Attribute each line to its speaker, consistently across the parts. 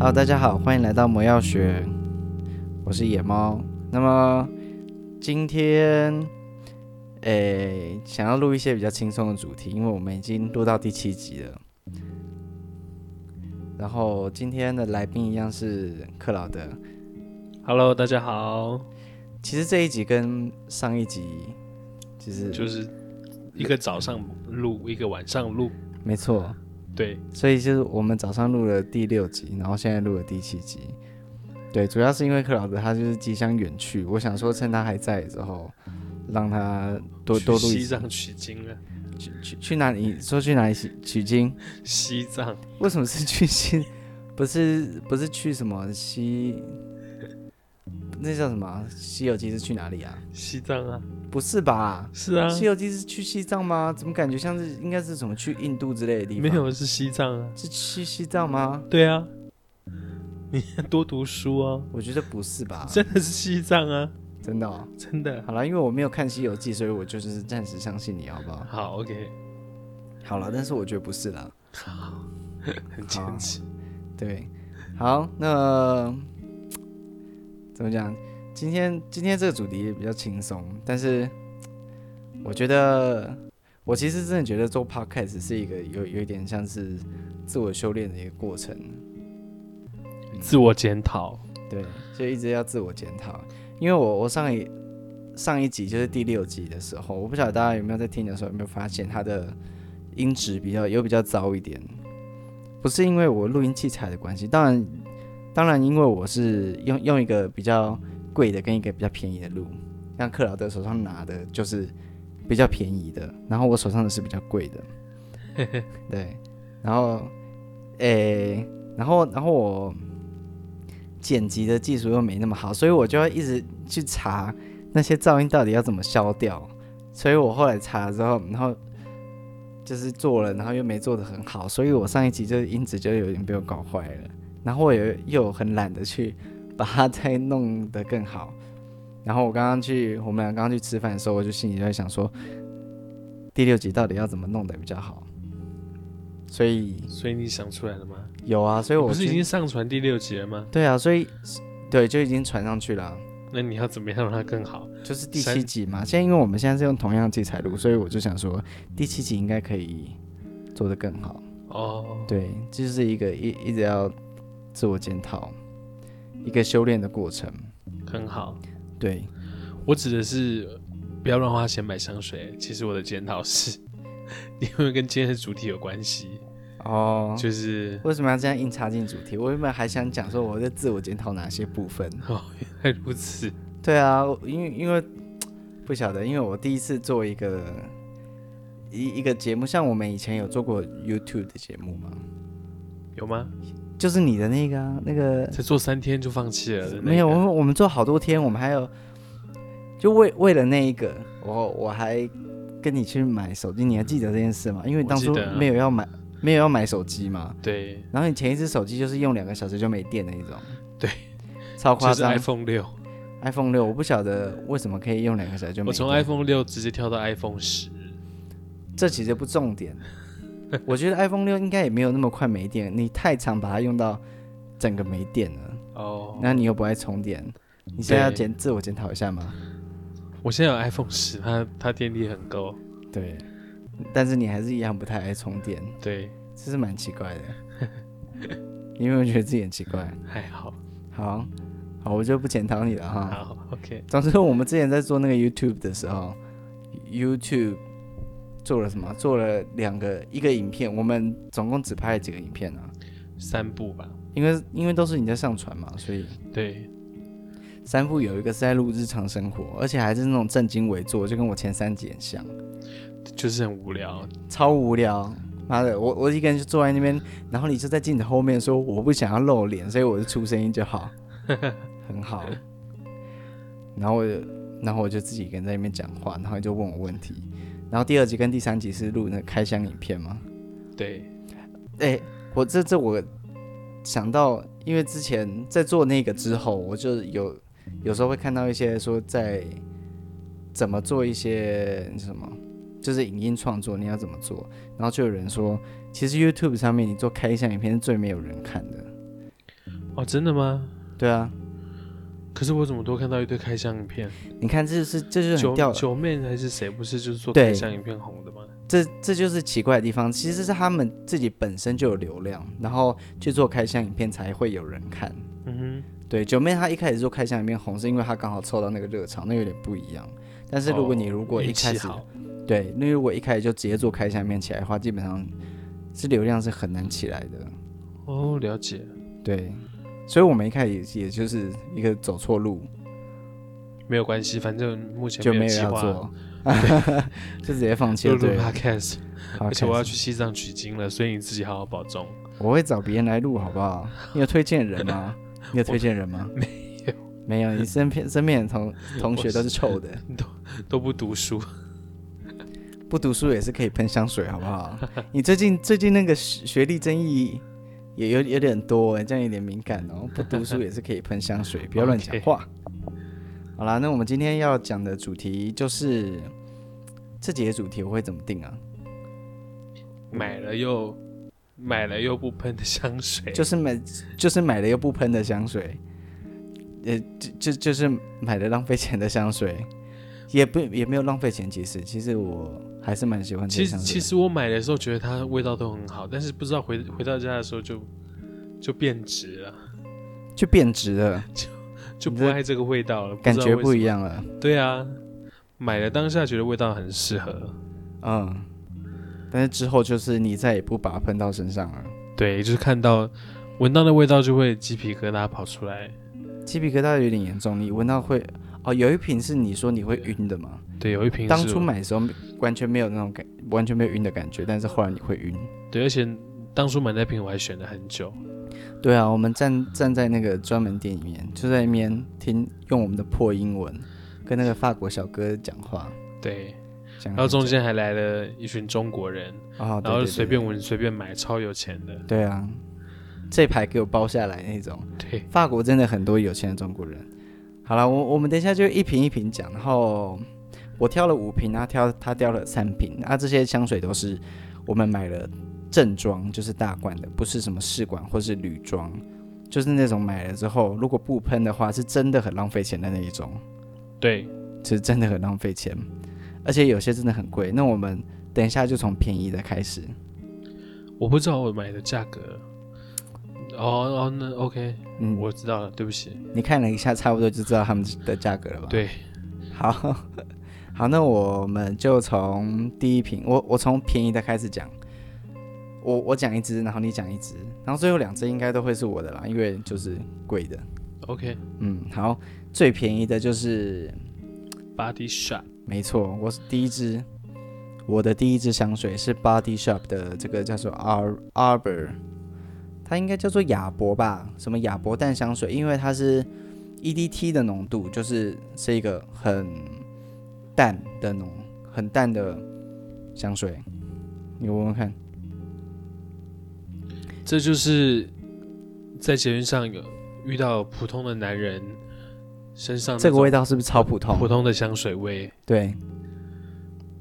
Speaker 1: Hello，大家好，欢迎来到魔药学，我是野猫。那么今天，诶、欸，想要录一些比较轻松的主题，因为我们已经录到第七集了。然后今天的来宾一样是克劳德。
Speaker 2: Hello，大家好。
Speaker 1: 其实这一集跟上一集其实
Speaker 2: 就是一个早上录，一个晚上录，
Speaker 1: 没错。
Speaker 2: 对，
Speaker 1: 所以就是我们早上录了第六集，然后现在录了第七集。对，主要是因为克劳德他就是即将远去，我想说趁他还在之后，让他多多录一。
Speaker 2: 西藏取经了？
Speaker 1: 去去去哪里？说去哪里取取经？
Speaker 2: 西藏？
Speaker 1: 为什么是去西？不是不是去什么西？那叫什么？《西游记》是去哪里啊？
Speaker 2: 西藏啊？
Speaker 1: 不是吧？
Speaker 2: 是啊，《
Speaker 1: 西游记》是去西藏吗？怎么感觉像是应该是什么去印度之类的地方？
Speaker 2: 没有，是西藏啊。
Speaker 1: 是去西藏吗？
Speaker 2: 对啊，你多读书啊。
Speaker 1: 我觉得不是吧？
Speaker 2: 真的是西藏啊？
Speaker 1: 真的哦？
Speaker 2: 真的。
Speaker 1: 好了，因为我没有看《西游记》，所以我就是暂时相信你，好不好？
Speaker 2: 好，OK。
Speaker 1: 好了，但是我觉得不是啦。
Speaker 2: 好，很坚持。
Speaker 1: 对，好，那。怎么讲？今天今天这个主题也比较轻松，但是我觉得我其实真的觉得做 podcast 是一个有有一点像是自我修炼的一个过程，
Speaker 2: 自我检讨。
Speaker 1: 对，就一直要自我检讨。因为我我上一上一集就是第六集的时候，我不晓得大家有没有在听的时候有没有发现它的音质比较有比较糟一点，不是因为我录音器材的关系，当然。当然，因为我是用用一个比较贵的跟一个比较便宜的录，像克劳德手上拿的就是比较便宜的，然后我手上的是比较贵的，对，然后，诶、欸，然后，然后我剪辑的技术又没那么好，所以我就要一直去查那些噪音到底要怎么消掉，所以我后来查了之后，然后就是做了，然后又没做的很好，所以我上一集就音质就有点被我搞坏了。然后我也又很懒得去把它再弄得更好。然后我刚刚去，我们俩刚刚去吃饭的时候，我就心里就在想说，第六集到底要怎么弄得比较好？所以，
Speaker 2: 所以你想出来了吗？
Speaker 1: 有啊，所以我
Speaker 2: 不是已经上传第六集了吗？
Speaker 1: 对啊，所以对，就已经传上去了。
Speaker 2: 那你要怎么样让它更好？
Speaker 1: 就是第七集嘛。现在因为我们现在是用同样的器材录，所以我就想说，第七集应该可以做得更好。哦，对，这就是一个一一直要。自我检讨，一个修炼的过程，
Speaker 2: 很好。
Speaker 1: 对，
Speaker 2: 我指的是不要乱花钱买香水。其实我的检讨是，因为跟今天的主题有关系哦。就是为
Speaker 1: 什么要这样硬插进主题？我原本还想讲说我在自我检讨哪些部分。
Speaker 2: 哦，原来如此。
Speaker 1: 对啊，因为因为不晓得，因为我第一次做一个一一个节目，像我们以前有做过 YouTube 的节目吗？
Speaker 2: 有吗？
Speaker 1: 就是你的那个、啊，那个
Speaker 2: 才做三天就放弃了、那个？
Speaker 1: 没有，我们我们做好多天，我们还有，就为为了那一个，我我还跟你去买手机，你还记得这件事吗？因为当初没有要买，啊、没有要买手机嘛。
Speaker 2: 对。
Speaker 1: 然后你前一只手机就是用两个小时就没电的那种。
Speaker 2: 对。
Speaker 1: 超夸张。
Speaker 2: 就是、iPhone 六。
Speaker 1: iPhone 六，我不晓得为什么可以用两个小时就没电。
Speaker 2: 我从 iPhone 六直接跳到 iPhone 十。
Speaker 1: 这其实不重点。我觉得 iPhone 六应该也没有那么快没电，你太常把它用到整个没电了。哦、oh,，那你又不爱充电，你现在要检自我检讨一下吗？
Speaker 2: 我现在有 iPhone 十，它它电力很够。
Speaker 1: 对，但是你还是一样不太爱充电。
Speaker 2: 对，
Speaker 1: 这是蛮奇怪的。你有没有觉得自己很奇怪？
Speaker 2: 还好，
Speaker 1: 好，好，我就不检讨你了哈。
Speaker 2: 好，OK。
Speaker 1: 总之，我们之前在做那个 YouTube 的时候，YouTube。做了什么？做了两个一个影片，我们总共只拍了几个影片啊？
Speaker 2: 三部吧。
Speaker 1: 因为因为都是你在上传嘛，所以
Speaker 2: 对。
Speaker 1: 三部有一个是在录日常生活，而且还是那种正襟危坐，就跟我前三集很像。
Speaker 2: 就是很无聊，
Speaker 1: 超无聊。妈的，我我一个人就坐在那边，然后你就在镜子后面说我不想要露脸，所以我就出声音就好，很好。然后我就然后我就自己一个人在那边讲话，然后就问我问题。然后第二集跟第三集是录那个开箱影片吗？
Speaker 2: 对，
Speaker 1: 哎，我这这我想到，因为之前在做那个之后，我就有有时候会看到一些说在怎么做一些什么，就是影音创作你要怎么做，然后就有人说，其实 YouTube 上面你做开箱影片是最没有人看的。
Speaker 2: 哦，真的吗？
Speaker 1: 对啊。
Speaker 2: 可是我怎么多看到一堆开箱影片？
Speaker 1: 你看，这是这就是很
Speaker 2: 九九妹还是谁？不是就是做开箱影片红的吗？
Speaker 1: 这这就是奇怪的地方。其实是他们自己本身就有流量，然后去做开箱影片才会有人看。嗯哼，对，九妹她一开始做开箱影片红，是因为她刚好凑到那个热潮，那有点不一样。但是如果你如果一开始，哦、对，那如果一开始就直接做开箱影片起来的话，基本上是流量是很难起来的。
Speaker 2: 哦，了解。
Speaker 1: 对。所以我们一开始也也就是一个走错路，
Speaker 2: 没有关系，反正目前
Speaker 1: 就没有要做，就直接放弃了。录录
Speaker 2: podcast，而且我要去西藏取经了，所以你自己好好保重。
Speaker 1: 我会找别人来录，好不好？你有推荐人吗？你有推荐人吗？
Speaker 2: 没有，
Speaker 1: 没有。你身边身边的同 同学都是臭的，
Speaker 2: 都都不读书，
Speaker 1: 不读书也是可以喷香水，好不好？你最近最近那个学历争议。也有有点多哎，这样有点敏感哦。不读书也是可以喷香水，不要乱讲话。好啦，那我们今天要讲的主题就是这几个主题我会怎么定啊？
Speaker 2: 买了又买了又不喷的香水，
Speaker 1: 就是买就是买了又不喷的香水，呃，就就就是买了浪费钱的香水，也不也没有浪费钱，其实其实我。还是蛮喜欢。
Speaker 2: 其实其实我买的时候觉得它味道都很好，但是不知道回回到家的时候就就变质了，
Speaker 1: 就变质了，
Speaker 2: 就就不爱这个味道了，
Speaker 1: 感觉不一样了。
Speaker 2: 对啊，买了当下觉得味道很适合，
Speaker 1: 嗯，但是之后就是你再也不把它喷到身上了。
Speaker 2: 对，就是看到闻到的味道就会鸡皮疙瘩跑出来，
Speaker 1: 鸡皮疙瘩有点严重，你闻到会哦，有一瓶是你说你会晕的吗？
Speaker 2: 对，有一瓶。
Speaker 1: 当初买的时候完全没有那种感，完全没有晕的感觉，但是后来你会晕。
Speaker 2: 对，而且当初买那瓶我还选了很久。
Speaker 1: 对啊，我们站站在那个专门店里面，就在那边听，用我们的破英文跟那个法国小哥讲话。
Speaker 2: 对，然后中间还来了一群中国人，哦、然后随便闻随便买，超有钱的。
Speaker 1: 对啊，这排给我包下来那种。
Speaker 2: 对，
Speaker 1: 法国真的很多有钱的中国人。好了，我我们等一下就一瓶一瓶讲，然后。我挑了五瓶，他挑他挑了三瓶，啊，这些香水都是我们买了正装，就是大罐的，不是什么试管或是铝装，就是那种买了之后如果不喷的话，是真的很浪费钱的那一种。
Speaker 2: 对，
Speaker 1: 是真的很浪费钱，而且有些真的很贵。那我们等一下就从便宜的开始。
Speaker 2: 我不知道我买的价格。哦哦，那 OK，嗯，我知道了，对不起。
Speaker 1: 你看了一下，差不多就知道他们的价格了吧？
Speaker 2: 对，
Speaker 1: 好。好，那我们就从第一瓶，我我从便宜的开始讲，我我讲一支，然后你讲一支，然后最后两支应该都会是我的啦，因为就是贵的。
Speaker 2: OK，
Speaker 1: 嗯，好，最便宜的就是
Speaker 2: Body Shop，
Speaker 1: 没错，我是第一支，我的第一支香水是 Body Shop 的这个叫做 Ar Arbor，它应该叫做雅博吧，什么雅博淡香水，因为它是 EDT 的浓度，就是是一个很。淡的浓，很淡的香水，你闻闻看。
Speaker 2: 这就是在捷运上有遇到普通的男人身上
Speaker 1: 这个味道是不是超普通？
Speaker 2: 普通的香水味，
Speaker 1: 对，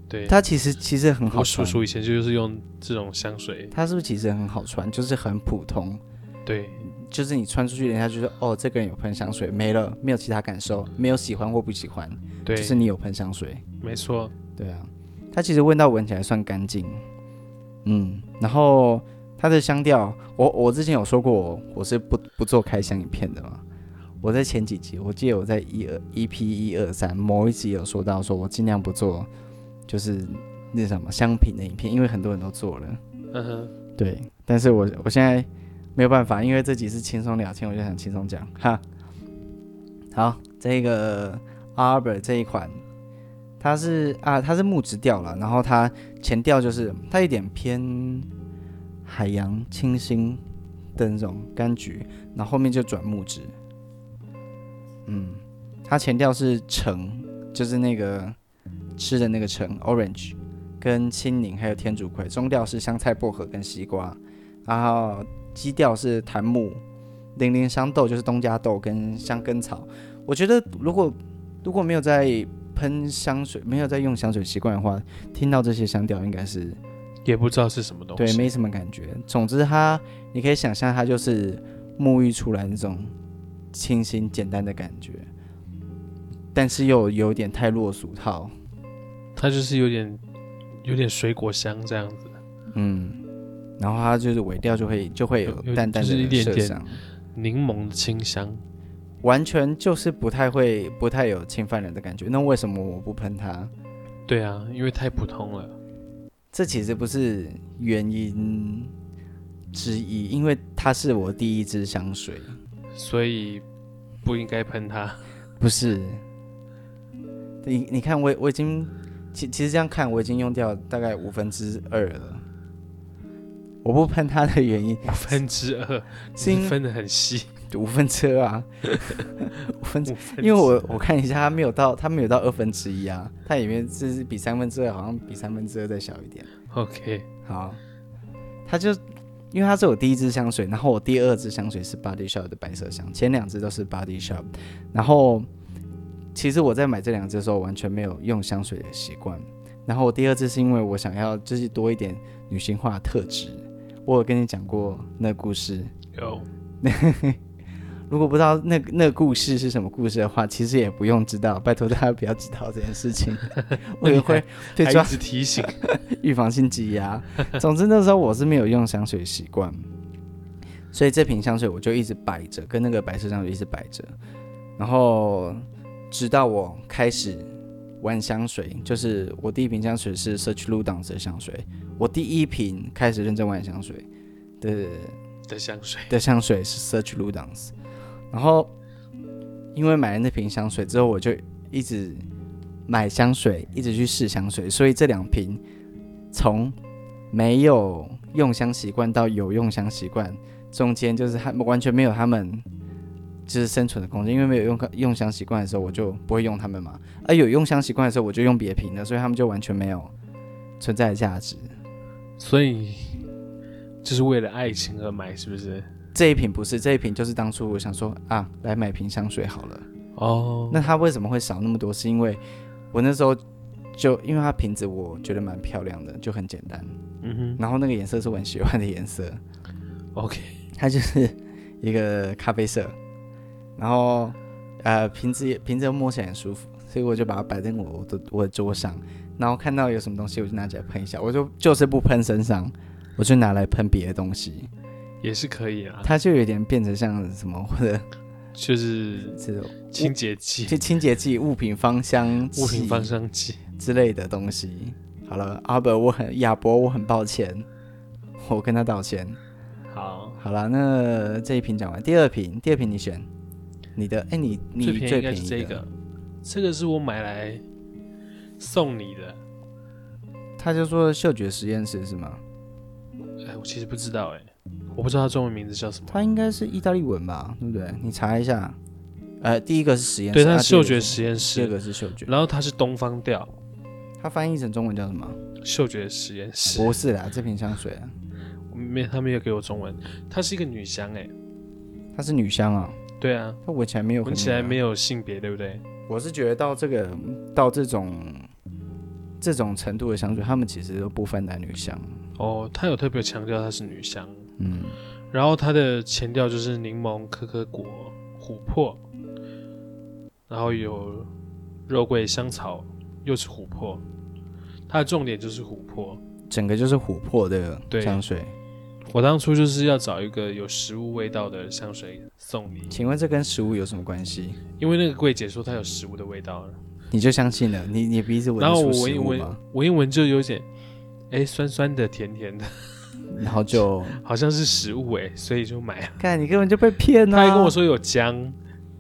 Speaker 2: 对。
Speaker 1: 它其实其实很好穿。
Speaker 2: 我叔叔以前就是用这种香水。
Speaker 1: 它是不是其实很好穿？就是很普通。
Speaker 2: 对，
Speaker 1: 就是你穿出去，人家就说哦，这个人有喷香水，没了，没有其他感受，没有喜欢或不喜欢。
Speaker 2: 对，
Speaker 1: 就是你有喷香水，
Speaker 2: 没错，
Speaker 1: 对啊，它其实味道闻起来算干净，嗯，然后它的香调，我我之前有说过我，我是不不做开箱影片的嘛，我在前几集，我记得我在一二一 P 一二三某一集有说到，说我尽量不做，就是那什么香品的影片，因为很多人都做了，嗯哼，对，但是我我现在没有办法，因为这集是轻松聊天，我就想轻松讲，哈，好，这个。Arbor 这一款，它是啊，它是木质调了，然后它前调就是它有点偏海洋清新的那种柑橘，然后后面就转木质。嗯，它前调是橙，就是那个吃的那个橙，orange，跟青柠还有天竺葵，中调是香菜薄荷跟西瓜，然后基调是檀木、零零香豆，就是东家豆跟香根草。我觉得如果如果没有在喷香水，没有在用香水习惯的话，听到这些香调应该是
Speaker 2: 也不知道是什么东西，
Speaker 1: 对，没什么感觉。总之它，你可以想象它就是沐浴出来那种清新简单的感觉，但是又有点太落俗套。
Speaker 2: 它就是有点有点水果香这样子。
Speaker 1: 嗯，然后它就是尾调就会就会有淡淡的，
Speaker 2: 就是一点点柠檬的清香，
Speaker 1: 完全就是不太会不太有侵犯人的感觉。那为什么我不喷它？
Speaker 2: 对啊，因为太普通了。
Speaker 1: 这其实不是原因之一，因为它是我第一支香水，
Speaker 2: 所以不应该喷它。
Speaker 1: 不是，你你看我我已经其其实这样看我已经用掉大概五分之二了。我不喷它的原因，
Speaker 2: 五分之二，是分的很细，
Speaker 1: 五分之二啊，五分之，因为我我看一下，它没有到，它没有到二分之一啊，它里面是比三分之二，好像比三分之二再小一点。
Speaker 2: OK，
Speaker 1: 好，它就因为它是我第一支香水，然后我第二支香水是 Body Shop 的白色香，前两支都是 Body Shop，然后其实我在买这两支的时候完全没有用香水的习惯，然后我第二支是因为我想要就是多一点女性化的特质。我有跟你讲过那故事，
Speaker 2: 有。
Speaker 1: 如果不知道那那故事是什么故事的话，其实也不用知道，拜托大家不要知道这件事情。我也会对
Speaker 2: 抓子提醒，
Speaker 1: 预防性积压。总之那时候我是没有用香水习惯，所以这瓶香水我就一直摆着，跟那个白色香水一直摆着。然后直到我开始玩香水，就是我第一瓶香水是 Search Ludes 的香水。我第一瓶开始认真玩香水的
Speaker 2: 的香水
Speaker 1: 的香水是 Search Ludes 然后因为买了那瓶香水之后，我就一直买香水，一直去试香水，所以这两瓶从没有用香习惯到有用香习惯，中间就是他们完全没有他们就是生存的空间，因为没有用用香习惯的时候，我就不会用它们嘛，而有用香习惯的时候，我就用别瓶的，所以它们就完全没有存在的价值。
Speaker 2: 所以，就是为了爱情而买，是不是？
Speaker 1: 这一瓶不是，这一瓶就是当初我想说啊，来买瓶香水好了。
Speaker 2: 哦，
Speaker 1: 那它为什么会少那么多？是因为我那时候就因为它瓶子我觉得蛮漂亮的，就很简单。
Speaker 2: 嗯哼。
Speaker 1: 然后那个颜色是我很喜欢的颜色。
Speaker 2: OK，
Speaker 1: 它就是一个咖啡色。然后呃，瓶子也瓶子又摸起来很舒服，所以我就把它摆在我的我的桌上。然后看到有什么东西，我就拿起来喷一下。我就就是不喷身上，我就拿来喷别的东西，
Speaker 2: 也是可以啊。
Speaker 1: 它就有点变成像什么或者
Speaker 2: 就是这种清洁剂，
Speaker 1: 就清洁剂、物品芳香
Speaker 2: 物品芳香剂
Speaker 1: 之类的东西。好了，阿伯，我很亚伯，我很抱歉，我跟他道歉。
Speaker 2: 好，
Speaker 1: 好了，那这一瓶讲完，第二瓶，第二瓶你选你的。哎，你你最便宜
Speaker 2: 这个，这个是我买来。送你的，
Speaker 1: 他就说嗅觉实验室是吗？
Speaker 2: 哎，我其实不知道哎，我不知道他中文名字叫什么。
Speaker 1: 他应该是意大利文吧，对不对？你查一下。呃，第一个是实验室，
Speaker 2: 对，它是嗅觉实验室。
Speaker 1: 第二个是嗅觉，
Speaker 2: 然后它是东方调。
Speaker 1: 它翻译成中文叫什么？
Speaker 2: 嗅觉实验室。
Speaker 1: 不是啦，这瓶香水啊，
Speaker 2: 没，他没有给我中文。它是一个女香哎，
Speaker 1: 它是女香啊。
Speaker 2: 对啊，
Speaker 1: 它闻起来没有，闻
Speaker 2: 起来没有性别，对不对？
Speaker 1: 我是觉得到这个到这种这种程度的香水，他们其实都不分男女香。
Speaker 2: 哦，他有特别强调它是女香，
Speaker 1: 嗯，
Speaker 2: 然后它的前调就是柠檬、可可果、琥珀，然后有肉桂、香草，又是琥珀，它的重点就是琥珀，
Speaker 1: 整个就是琥珀的香水。
Speaker 2: 我当初就是要找一个有食物味道的香水送你。
Speaker 1: 请问这跟食物有什么关系？
Speaker 2: 因为那个柜姐说它有食物的味道了，
Speaker 1: 你就相信了？你你鼻子闻？
Speaker 2: 然后我闻一闻，闻一闻就有点，哎，酸酸的，甜甜的，
Speaker 1: 然后就
Speaker 2: 好像是食物哎，所以就买了。
Speaker 1: 看，你根本就被骗了。
Speaker 2: 他还跟我说有姜，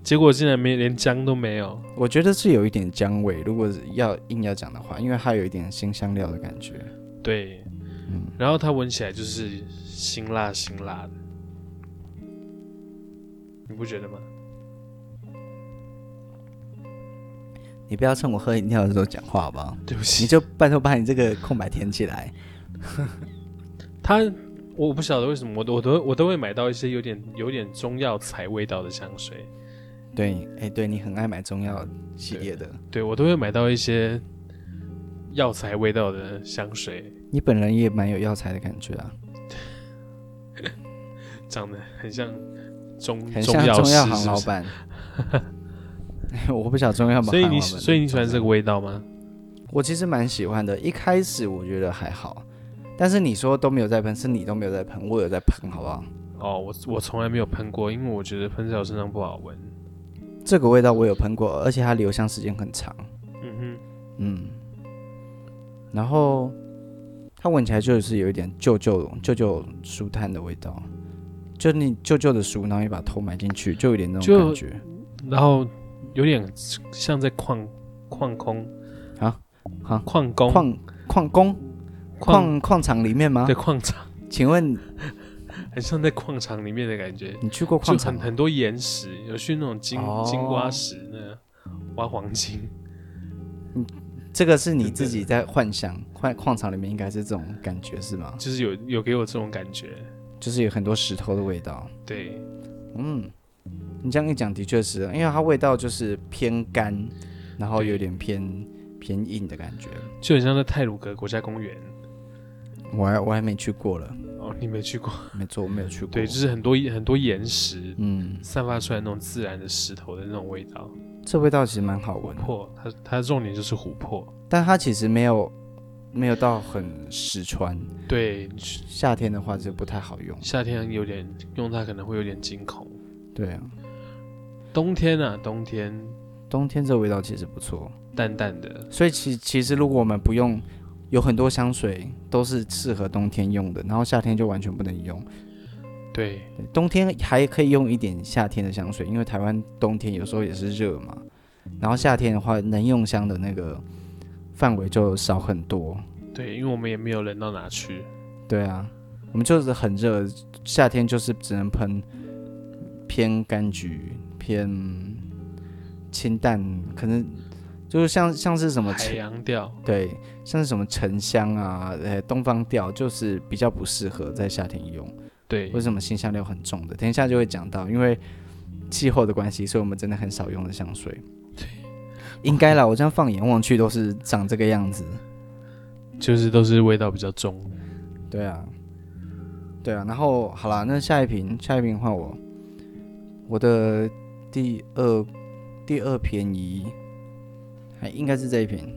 Speaker 2: 结果竟然没连姜都没有。
Speaker 1: 我觉得是有一点姜味，如果要硬要讲的话，因为它有一点新香料的感觉。
Speaker 2: 对，嗯，然后它闻起来就是。辛辣辛辣的，你不觉得吗？
Speaker 1: 你不要趁我喝饮料的时候讲话好不好？
Speaker 2: 对不起，
Speaker 1: 你就拜托把你这个空白填起来。
Speaker 2: 他，我不晓得为什么，我都我都我都会买到一些有点有点中药材味道的香水。
Speaker 1: 对，哎、欸，对你很爱买中药系列的，
Speaker 2: 对，对我都会买到一些药材味道的香水。
Speaker 1: 你本人也蛮有药材的感觉啊。
Speaker 2: 长得很像中
Speaker 1: 很像中药行老板。我不晓得中药行，
Speaker 2: 所以你所以你喜欢这个味道吗？
Speaker 1: 我其实蛮喜欢的，一开始我觉得还好，但是你说都没有在喷，是你都没有在喷，我有在喷，好不好？
Speaker 2: 哦，我我从来没有喷过，因为我觉得喷在我身上不好闻。
Speaker 1: 这个味道我有喷过，而且它留香时间很长。
Speaker 2: 嗯哼，
Speaker 1: 嗯，然后它闻起来就是有一点旧旧旧旧书摊的味道，就你旧旧的书，然后你把头埋进去，就有点那种感觉。
Speaker 2: 然后有点像在矿矿工
Speaker 1: 啊啊
Speaker 2: 矿工
Speaker 1: 矿矿工矿矿场里面吗？
Speaker 2: 对，矿场。
Speaker 1: 请问
Speaker 2: 很像在矿场里面的感觉。
Speaker 1: 你去过矿场？
Speaker 2: 很很多岩石，有去那种金、
Speaker 1: 哦、
Speaker 2: 金瓜石那挖黄金。
Speaker 1: 嗯，这个是你自己在幻想，矿矿场里面应该是这种感觉是吗？
Speaker 2: 就是有有给我这种感觉，
Speaker 1: 就是有很多石头的味道。
Speaker 2: 对，
Speaker 1: 嗯，你这样一讲的确是，因为它味道就是偏干，然后有点偏偏硬的感觉，
Speaker 2: 就很像在泰鲁格国家公园。
Speaker 1: 我还我还没去过了。
Speaker 2: 哦，你没去过？
Speaker 1: 没错，我没有去过。
Speaker 2: 对，就是很多很多岩石，
Speaker 1: 嗯，
Speaker 2: 散发出来那种自然的石头的那种味道。
Speaker 1: 这味道其实蛮好闻。
Speaker 2: 琥珀，它它的重点就是琥珀，
Speaker 1: 但它其实没有没有到很实穿。
Speaker 2: 对，
Speaker 1: 夏天的话就不太好用。
Speaker 2: 夏天有点用它可能会有点惊恐。
Speaker 1: 对啊。
Speaker 2: 冬天啊，冬天，
Speaker 1: 冬天这味道其实不错，
Speaker 2: 淡淡的。
Speaker 1: 所以其其实如果我们不用。有很多香水都是适合冬天用的，然后夏天就完全不能用。
Speaker 2: 对，
Speaker 1: 冬天还可以用一点夏天的香水，因为台湾冬天有时候也是热嘛。然后夏天的话，能用香的那个范围就少很多。
Speaker 2: 对，因为我们也没有冷到哪去。
Speaker 1: 对啊，我们就是很热，夏天就是只能喷偏柑橘、偏清淡，可能。就是像像是什么
Speaker 2: 海洋调，
Speaker 1: 对，像是什么沉香啊，呃，东方调，就是比较不适合在夏天用。
Speaker 2: 对，
Speaker 1: 为什么新香料很重的？等一下就会讲到，因为气候的关系，所以我们真的很少用的香水。
Speaker 2: 对，
Speaker 1: 应该啦，我这样放眼望去都是长这个样子，
Speaker 2: 就是都是味道比较重。
Speaker 1: 对啊，对啊。然后好啦，那下一瓶，下一瓶换我，我的第二第二便宜。还应该是这一瓶，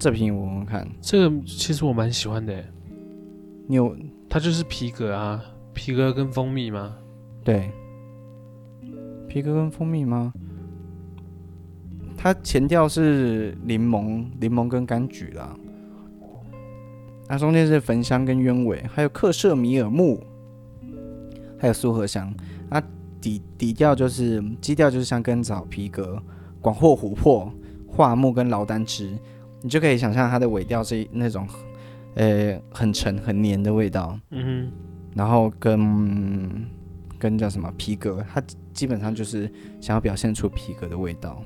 Speaker 1: 这瓶我们看，
Speaker 2: 这个其实我蛮喜欢的。
Speaker 1: 你有
Speaker 2: 它就是皮革啊，皮革跟蜂蜜吗？
Speaker 1: 对，皮革跟蜂蜜吗？它前调是柠檬，柠檬跟柑橘啦，它中间是焚香跟鸢尾，还有克什米尔木，还有苏合香。那，底底调就是基调就是像根草皮革。广藿、琥珀、桦木跟劳丹脂，你就可以想象它的尾调是那种，呃，很沉、很黏的味道。
Speaker 2: 嗯哼。
Speaker 1: 然后跟跟叫什么皮革，它基本上就是想要表现出皮革的味道。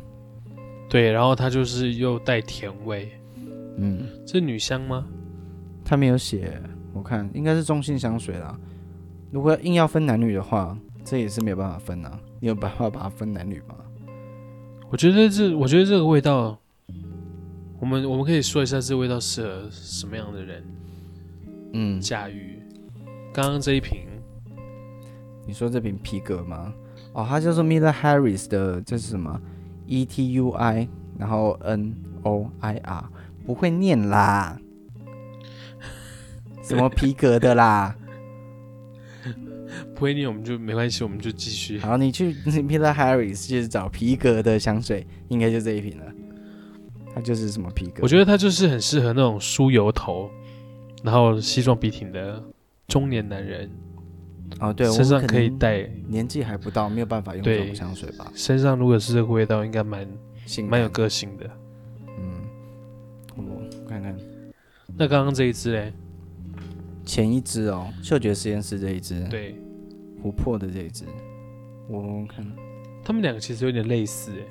Speaker 2: 对，然后它就是又带甜味。
Speaker 1: 嗯，
Speaker 2: 是女香吗？
Speaker 1: 它没有写，我看应该是中性香水啦。如果硬要分男女的话，这也是没有办法分啊。你有办法把它分男女吗？
Speaker 2: 我觉得这，我觉得这个味道，我们我们可以说一下这味道适合什么样的人，
Speaker 1: 嗯，
Speaker 2: 驾驭。刚刚这一瓶，
Speaker 1: 你说这瓶皮革吗？哦，它叫做 Miller Harris 的，这是什么？E T U I，然后 N O I R，不会念啦，什么皮革的啦？
Speaker 2: 不会念我们就没关系，我们就继续。
Speaker 1: 好，你去 Miller Harris 就是找皮革的香水，应该就这一瓶了。它就是什么皮革？
Speaker 2: 我觉得它就是很适合那种梳油头，然后西装笔挺的中年男人。
Speaker 1: 哦，对，
Speaker 2: 身上可以带，
Speaker 1: 年纪还不到，没有办法用这种香水吧？
Speaker 2: 身上如果是这个味道，应该蛮蛮有个性的。
Speaker 1: 嗯，我看看。
Speaker 2: 那刚刚这一支嘞？
Speaker 1: 前一支哦，嗅觉实验室这一支。
Speaker 2: 对。
Speaker 1: 琥珀的这一支，我看，
Speaker 2: 他们两个其实有点类似诶，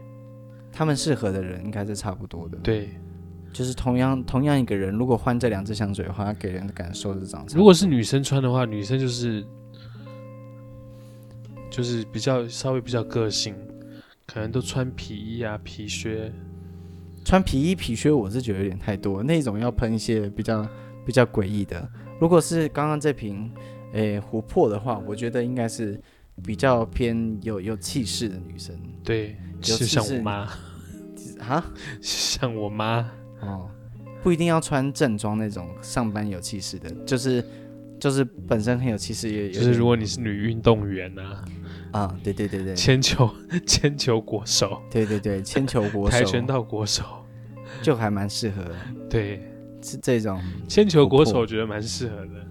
Speaker 1: 他们适合的人应该是差不多的。
Speaker 2: 对，
Speaker 1: 就是同样同样一个人，如果换这两支香水的话，给人的感受是这样。
Speaker 2: 如果是女生穿的话，女生就是就是比较稍微比较个性，可能都穿皮衣啊、皮靴。
Speaker 1: 穿皮衣皮靴，我是觉得有点太多，那种要喷一些比较比较诡异的。如果是刚刚这瓶。诶，琥珀的话，我觉得应该是比较偏有有气势的女生。
Speaker 2: 对，就像我妈。
Speaker 1: 哈，
Speaker 2: 像我妈。
Speaker 1: 哦，不一定要穿正装那种上班有气势的，就是就是本身很有气势，也
Speaker 2: 就是如果你是女运动员啊，
Speaker 1: 啊，对对对对，
Speaker 2: 铅球铅球国手，
Speaker 1: 对对对，铅球国手，
Speaker 2: 跆拳道国手，
Speaker 1: 就还蛮适合，
Speaker 2: 对，
Speaker 1: 是这种。
Speaker 2: 铅球国手，我觉得蛮适合的。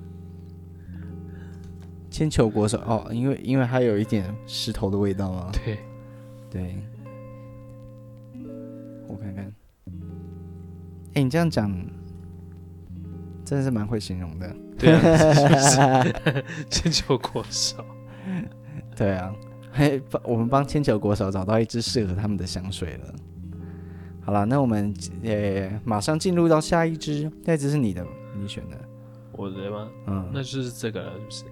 Speaker 1: 铅球国手哦，因为因为它有一点石头的味道嘛，
Speaker 2: 对。
Speaker 1: 对。我看看，哎、欸，你这样讲，真的是蛮会形容的。
Speaker 2: 对啊，铅球 国手。
Speaker 1: 对啊，嘿，帮我们帮铅球国手找到一支适合他们的香水了。好了，那我们呃马上进入到下一支，下一支是你的，你选的。
Speaker 2: 我的吗？
Speaker 1: 嗯，
Speaker 2: 那就是这个了，是不是？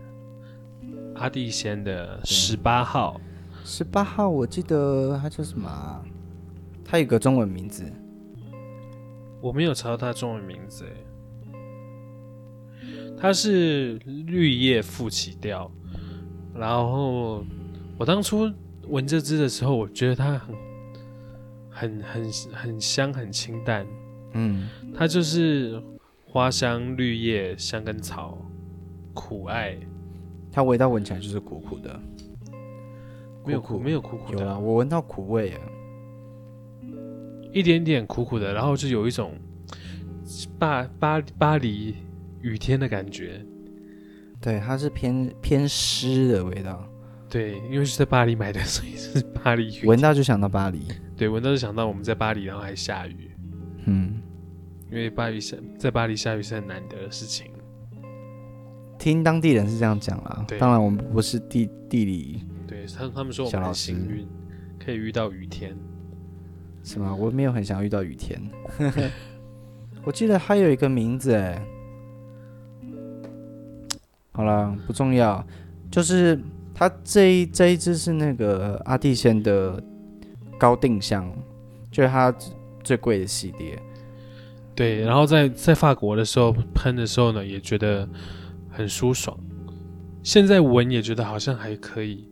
Speaker 2: 阿蒂仙的十八号。
Speaker 1: 十八号，我记得它叫什么、啊？它有个中文名字，
Speaker 2: 我没有查到它中文名字。它是绿叶复起调，然后我当初闻这支的时候，我觉得它很、很、很、很香，很清淡。
Speaker 1: 嗯，
Speaker 2: 它就是花香、绿叶、香根草、苦艾，
Speaker 1: 它味道闻起来就是苦苦的，
Speaker 2: 没有苦，没有苦苦的。
Speaker 1: 有啊，我闻到苦味啊。
Speaker 2: 一点点苦苦的，然后就有一种巴巴巴黎雨天的感觉。
Speaker 1: 对，它是偏偏湿的味道。
Speaker 2: 对，因为是在巴黎买的，所以是巴黎雨。
Speaker 1: 闻到就想到巴黎。
Speaker 2: 对，闻到就想到我们在巴黎，然后还下雨。
Speaker 1: 嗯，
Speaker 2: 因为巴黎下在巴黎下雨是很难得的事情。
Speaker 1: 听当地人是这样讲啦。对，当然我们不是地地理。
Speaker 2: 对他他们说我们很幸运，可以遇到雨天。
Speaker 1: 是吗？我没有很想遇到雨天。我记得还有一个名字哎。好了，不重要。就是它这一这一只是那个阿蒂仙的高定香，就是它最贵的系列。
Speaker 2: 对，然后在在法国的时候喷的时候呢，也觉得很舒爽。现在闻也觉得好像还可以，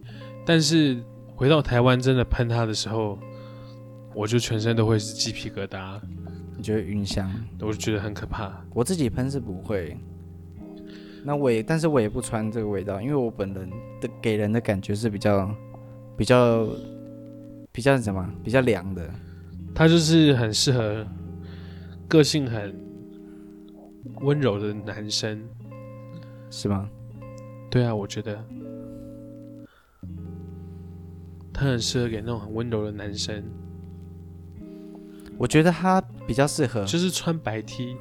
Speaker 2: 但是回到台湾真的喷它的时候。我就全身都会是鸡皮疙瘩，
Speaker 1: 你觉得晕香？
Speaker 2: 我就觉得很可怕。
Speaker 1: 我自己喷是不会，那我也，但是我也不穿这个味道，因为我本人的给人的感觉是比较、比较、比较什么？比较凉的。
Speaker 2: 它就是很适合个性很温柔的男生，
Speaker 1: 是吗？
Speaker 2: 对啊，我觉得他很适合给那种很温柔的男生。
Speaker 1: 我觉得他比较适合，
Speaker 2: 就是穿白 T，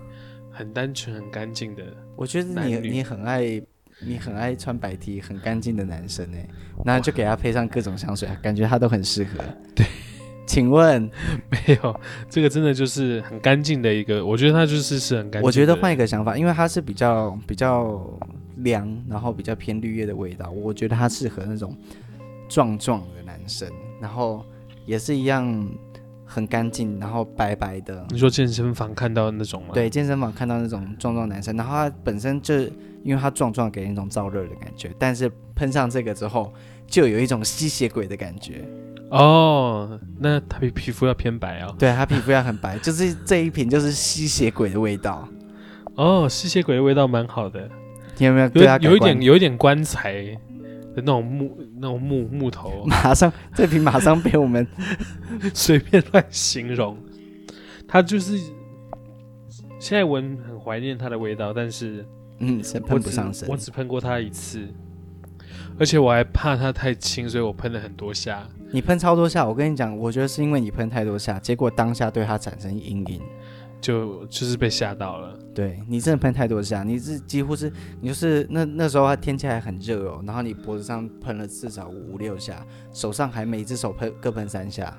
Speaker 2: 很单纯、很干净的。
Speaker 1: 我觉得你你很爱，你很爱穿白 T，很干净的男生哎，那就给他配上各种香水，感觉他都很适合。
Speaker 2: 对，
Speaker 1: 请问
Speaker 2: 没有这个真的就是很干净的一个，我觉得他就是是很干净。
Speaker 1: 我觉得换一个想法，因为他是比较比较凉，然后比较偏绿叶的味道，我觉得他适合那种壮壮的男生，然后也是一样。很干净，然后白白的。
Speaker 2: 你说健身房看到那种吗？
Speaker 1: 对，健身房看到那种壮壮男生，然后他本身就因为他壮壮，给人一种燥热的感觉，但是喷上这个之后，就有一种吸血鬼的感觉。
Speaker 2: 哦，那他皮皮肤要偏白哦。
Speaker 1: 对，他皮肤要很白，就是这一瓶就是吸血鬼的味道。
Speaker 2: 哦，吸血鬼的味道蛮好的。
Speaker 1: 你有没有？
Speaker 2: 有有一点有一点棺材。的那种木那种木木头，
Speaker 1: 马上这瓶马上被我们
Speaker 2: 随便乱形容，它就是现在闻很怀念它的味道，但是
Speaker 1: 嗯，喷不上身。
Speaker 2: 我只喷过它一次，而且我还怕它太轻，所以我喷了很多下。
Speaker 1: 你喷超多下，我跟你讲，我觉得是因为你喷太多下，结果当下对它产生阴影。
Speaker 2: 就就是被吓到了，对，
Speaker 1: 你真的喷太多下，你是几乎是你就是那那时候天气还很热哦，然后你脖子上喷了至少五六下，手上还每只手喷各喷三下，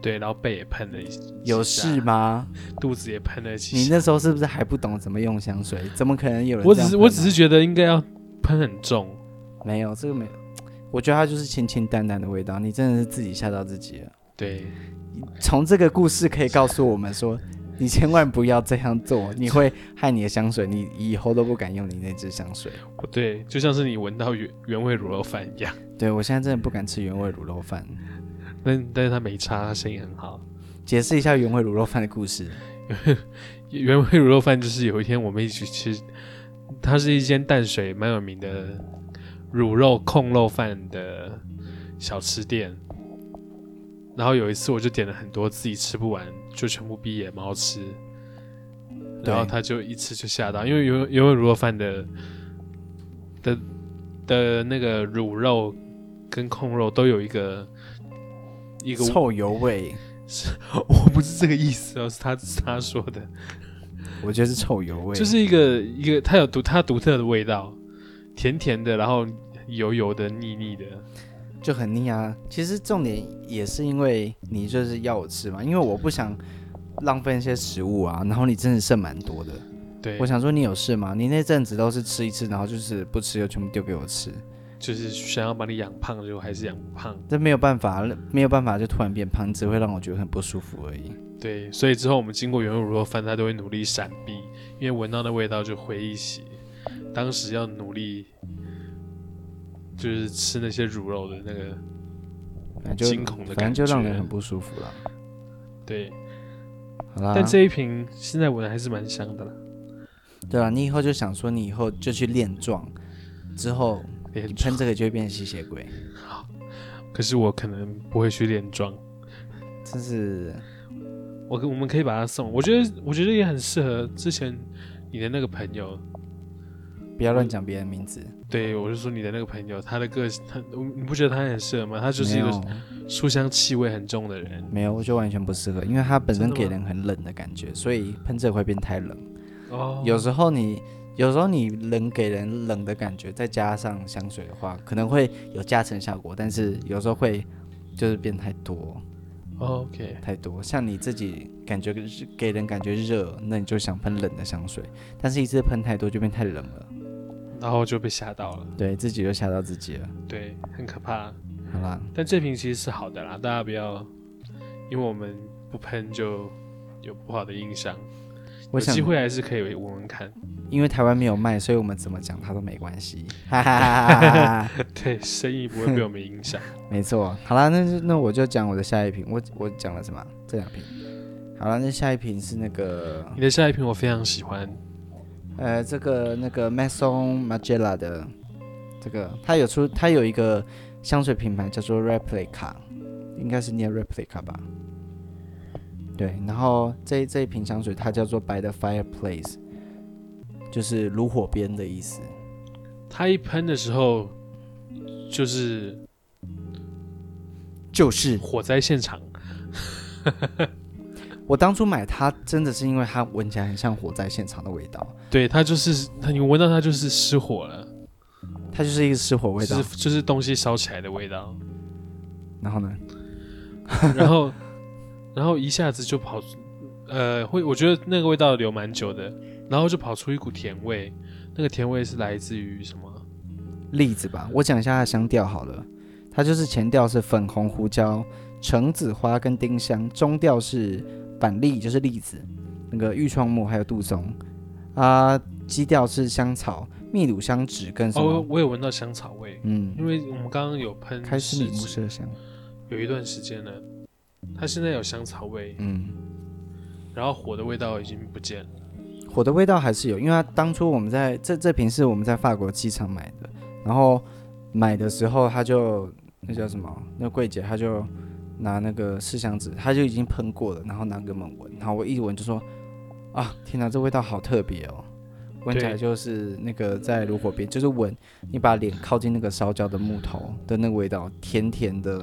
Speaker 2: 对，然后背也喷了一，
Speaker 1: 有事吗？
Speaker 2: 肚子也喷了几下。
Speaker 1: 你那时候是不是还不懂怎么用香水？怎么可能有人？
Speaker 2: 我只是我只是觉得应该要喷很重，
Speaker 1: 没有这个没有，我觉得它就是清清淡淡的味道，你真的是自己吓到自己了。
Speaker 2: 对，
Speaker 1: 从这个故事可以告诉我们说。你千万不要这样做，你会害你的香水，你以后都不敢用你那支香水。
Speaker 2: 不对，就像是你闻到原原味卤肉饭一样。
Speaker 1: 对，我现在真的不敢吃原味卤肉饭。
Speaker 2: 但但是它没差，它生意很好。
Speaker 1: 解释一下原味卤肉饭的故事。
Speaker 2: 原味卤肉饭就是有一天我们一起吃，它是一间淡水蛮有名的卤肉控肉饭的小吃店。然后有一次我就点了很多，自己吃不完，就全部逼野猫吃。然后他就一次就吓到，因为原原味卤肉饭的的的那个卤肉跟控肉都有一个一个
Speaker 1: 臭油味。
Speaker 2: 是，我不是这个意思哦，是他是他说的。
Speaker 1: 我觉得是臭油味，
Speaker 2: 就是一个一个它有独它独特的味道，甜甜的，然后油油的、腻腻的，
Speaker 1: 就很腻啊。其实重点也是因为你就是要我吃嘛，因为我不想浪费一些食物啊。然后你真的剩蛮多的，
Speaker 2: 对，
Speaker 1: 我想说你有事吗？你那阵子都是吃一次，然后就是不吃又全部丢给我吃。
Speaker 2: 就是想要把你养胖，就还是养不胖。
Speaker 1: 这没有办法，没有办法就突然变胖，只会让我觉得很不舒服而已。
Speaker 2: 对，所以之后我们经过原味卤肉饭，他都会努力闪避，因为闻到那味道就回忆起当时要努力，就是吃那些乳肉的那个惊恐的感觉，
Speaker 1: 反正就让人很不舒服了。
Speaker 2: 对，
Speaker 1: 好啦。
Speaker 2: 但这一瓶现在闻还是蛮香的啦。
Speaker 1: 对啊，你以后就想说，你以后就去练壮，之后。你喷这个就会变成吸血鬼。
Speaker 2: 好，可是我可能不会去练壮，
Speaker 1: 真是
Speaker 2: 我我们可以把它送。我觉得我觉得也很适合之前你的那个朋友。
Speaker 1: 不要乱讲别人名字。
Speaker 2: 对，我就说你的那个朋友，他的个性，他你不觉得他很适合吗？他就是一个书香气味很重的人。
Speaker 1: 没有，我觉得完全不适合，因为他本身给人很冷的感觉，所以喷这个会变太冷。哦。有时候你。有时候你冷给人冷的感觉，再加上香水的话，可能会有加成效果。但是有时候会就是变太多
Speaker 2: ，OK，
Speaker 1: 太多。像你自己感觉给人感觉热，那你就想喷冷的香水，但是一次喷太多就变太冷了，
Speaker 2: 然后就被吓到了，
Speaker 1: 对自己就吓到自己了，
Speaker 2: 对，很可怕。
Speaker 1: 好啦，
Speaker 2: 但这瓶其实是好的啦，大家不要因为我们不喷就有不好的印象。有机会还是可以闻闻看。
Speaker 1: 因为台湾没有卖，所以我们怎么讲它都没关系。哈哈哈哈哈！
Speaker 2: 对，生意不会被我们影响。
Speaker 1: 没错。好啦，那那我就讲我的下一瓶。我我讲了什么？这两瓶。好了，那下一瓶是那个。
Speaker 2: 你的下一瓶我非常喜欢。
Speaker 1: 呃，这个那个 Maison Margiela 的这个，它有出，它有一个香水品牌叫做 Replica，应该是念 Replica 吧？对。然后这这一瓶香水它叫做 By the Fireplace。就是炉火边的意思。
Speaker 2: 它一喷的时候，就是
Speaker 1: 就是
Speaker 2: 火灾现场。
Speaker 1: 我当初买它，真的是因为它闻起来很像火灾现场的味道。
Speaker 2: 对，它就是它，你闻到它就是失火了。
Speaker 1: 它就是一个失火味道，
Speaker 2: 就是就是东西烧起来的味道。
Speaker 1: 然后呢？
Speaker 2: 然后然后一下子就跑出，呃，会我觉得那个味道留蛮久的。然后就跑出一股甜味，那个甜味是来自于什么？
Speaker 1: 栗子吧。我讲一下它的香调好了，它就是前调是粉红胡椒、橙子花跟丁香，中调是板栗，就是栗子，那个玉创木还有杜松啊，基调是香草、秘鲁香脂跟什么？
Speaker 2: 哦，我有闻到香草味，
Speaker 1: 嗯，
Speaker 2: 因为我们刚刚有喷
Speaker 1: 开司米木麝香，
Speaker 2: 有一段时间了，它现在有香草味，
Speaker 1: 嗯，
Speaker 2: 然后火的味道已经不见了。
Speaker 1: 火的味道还是有，因为它当初我们在这这瓶是我们在法国机场买的，然后买的时候他就那叫什么？那柜姐他就拿那个试香纸，他就已经喷过了，然后拿给我们闻，然后我一闻就说啊，天哪，这味道好特别哦，闻起来就是那个在炉火边，就是闻你把脸靠近那个烧焦的木头的那个味道，甜甜的，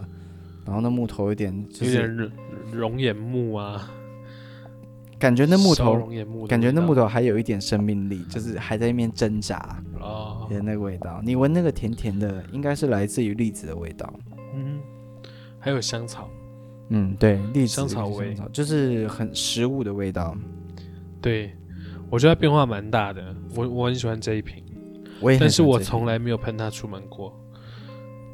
Speaker 1: 然后那木头有点就是
Speaker 2: 有点龙眼木啊。
Speaker 1: 感觉那木头，感觉那木头还有一点生命力，就是还在那边挣扎
Speaker 2: 哦
Speaker 1: 的那个味道。你闻那个甜甜的，应该是来自于栗子的味道。
Speaker 2: 嗯，还有香草。
Speaker 1: 嗯，对，栗子
Speaker 2: 香草味，
Speaker 1: 就是很食物的味道。
Speaker 2: 对，我觉得它变化蛮大的。我我很喜欢这一瓶，
Speaker 1: 我也，
Speaker 2: 但是我从来没有喷它出门过，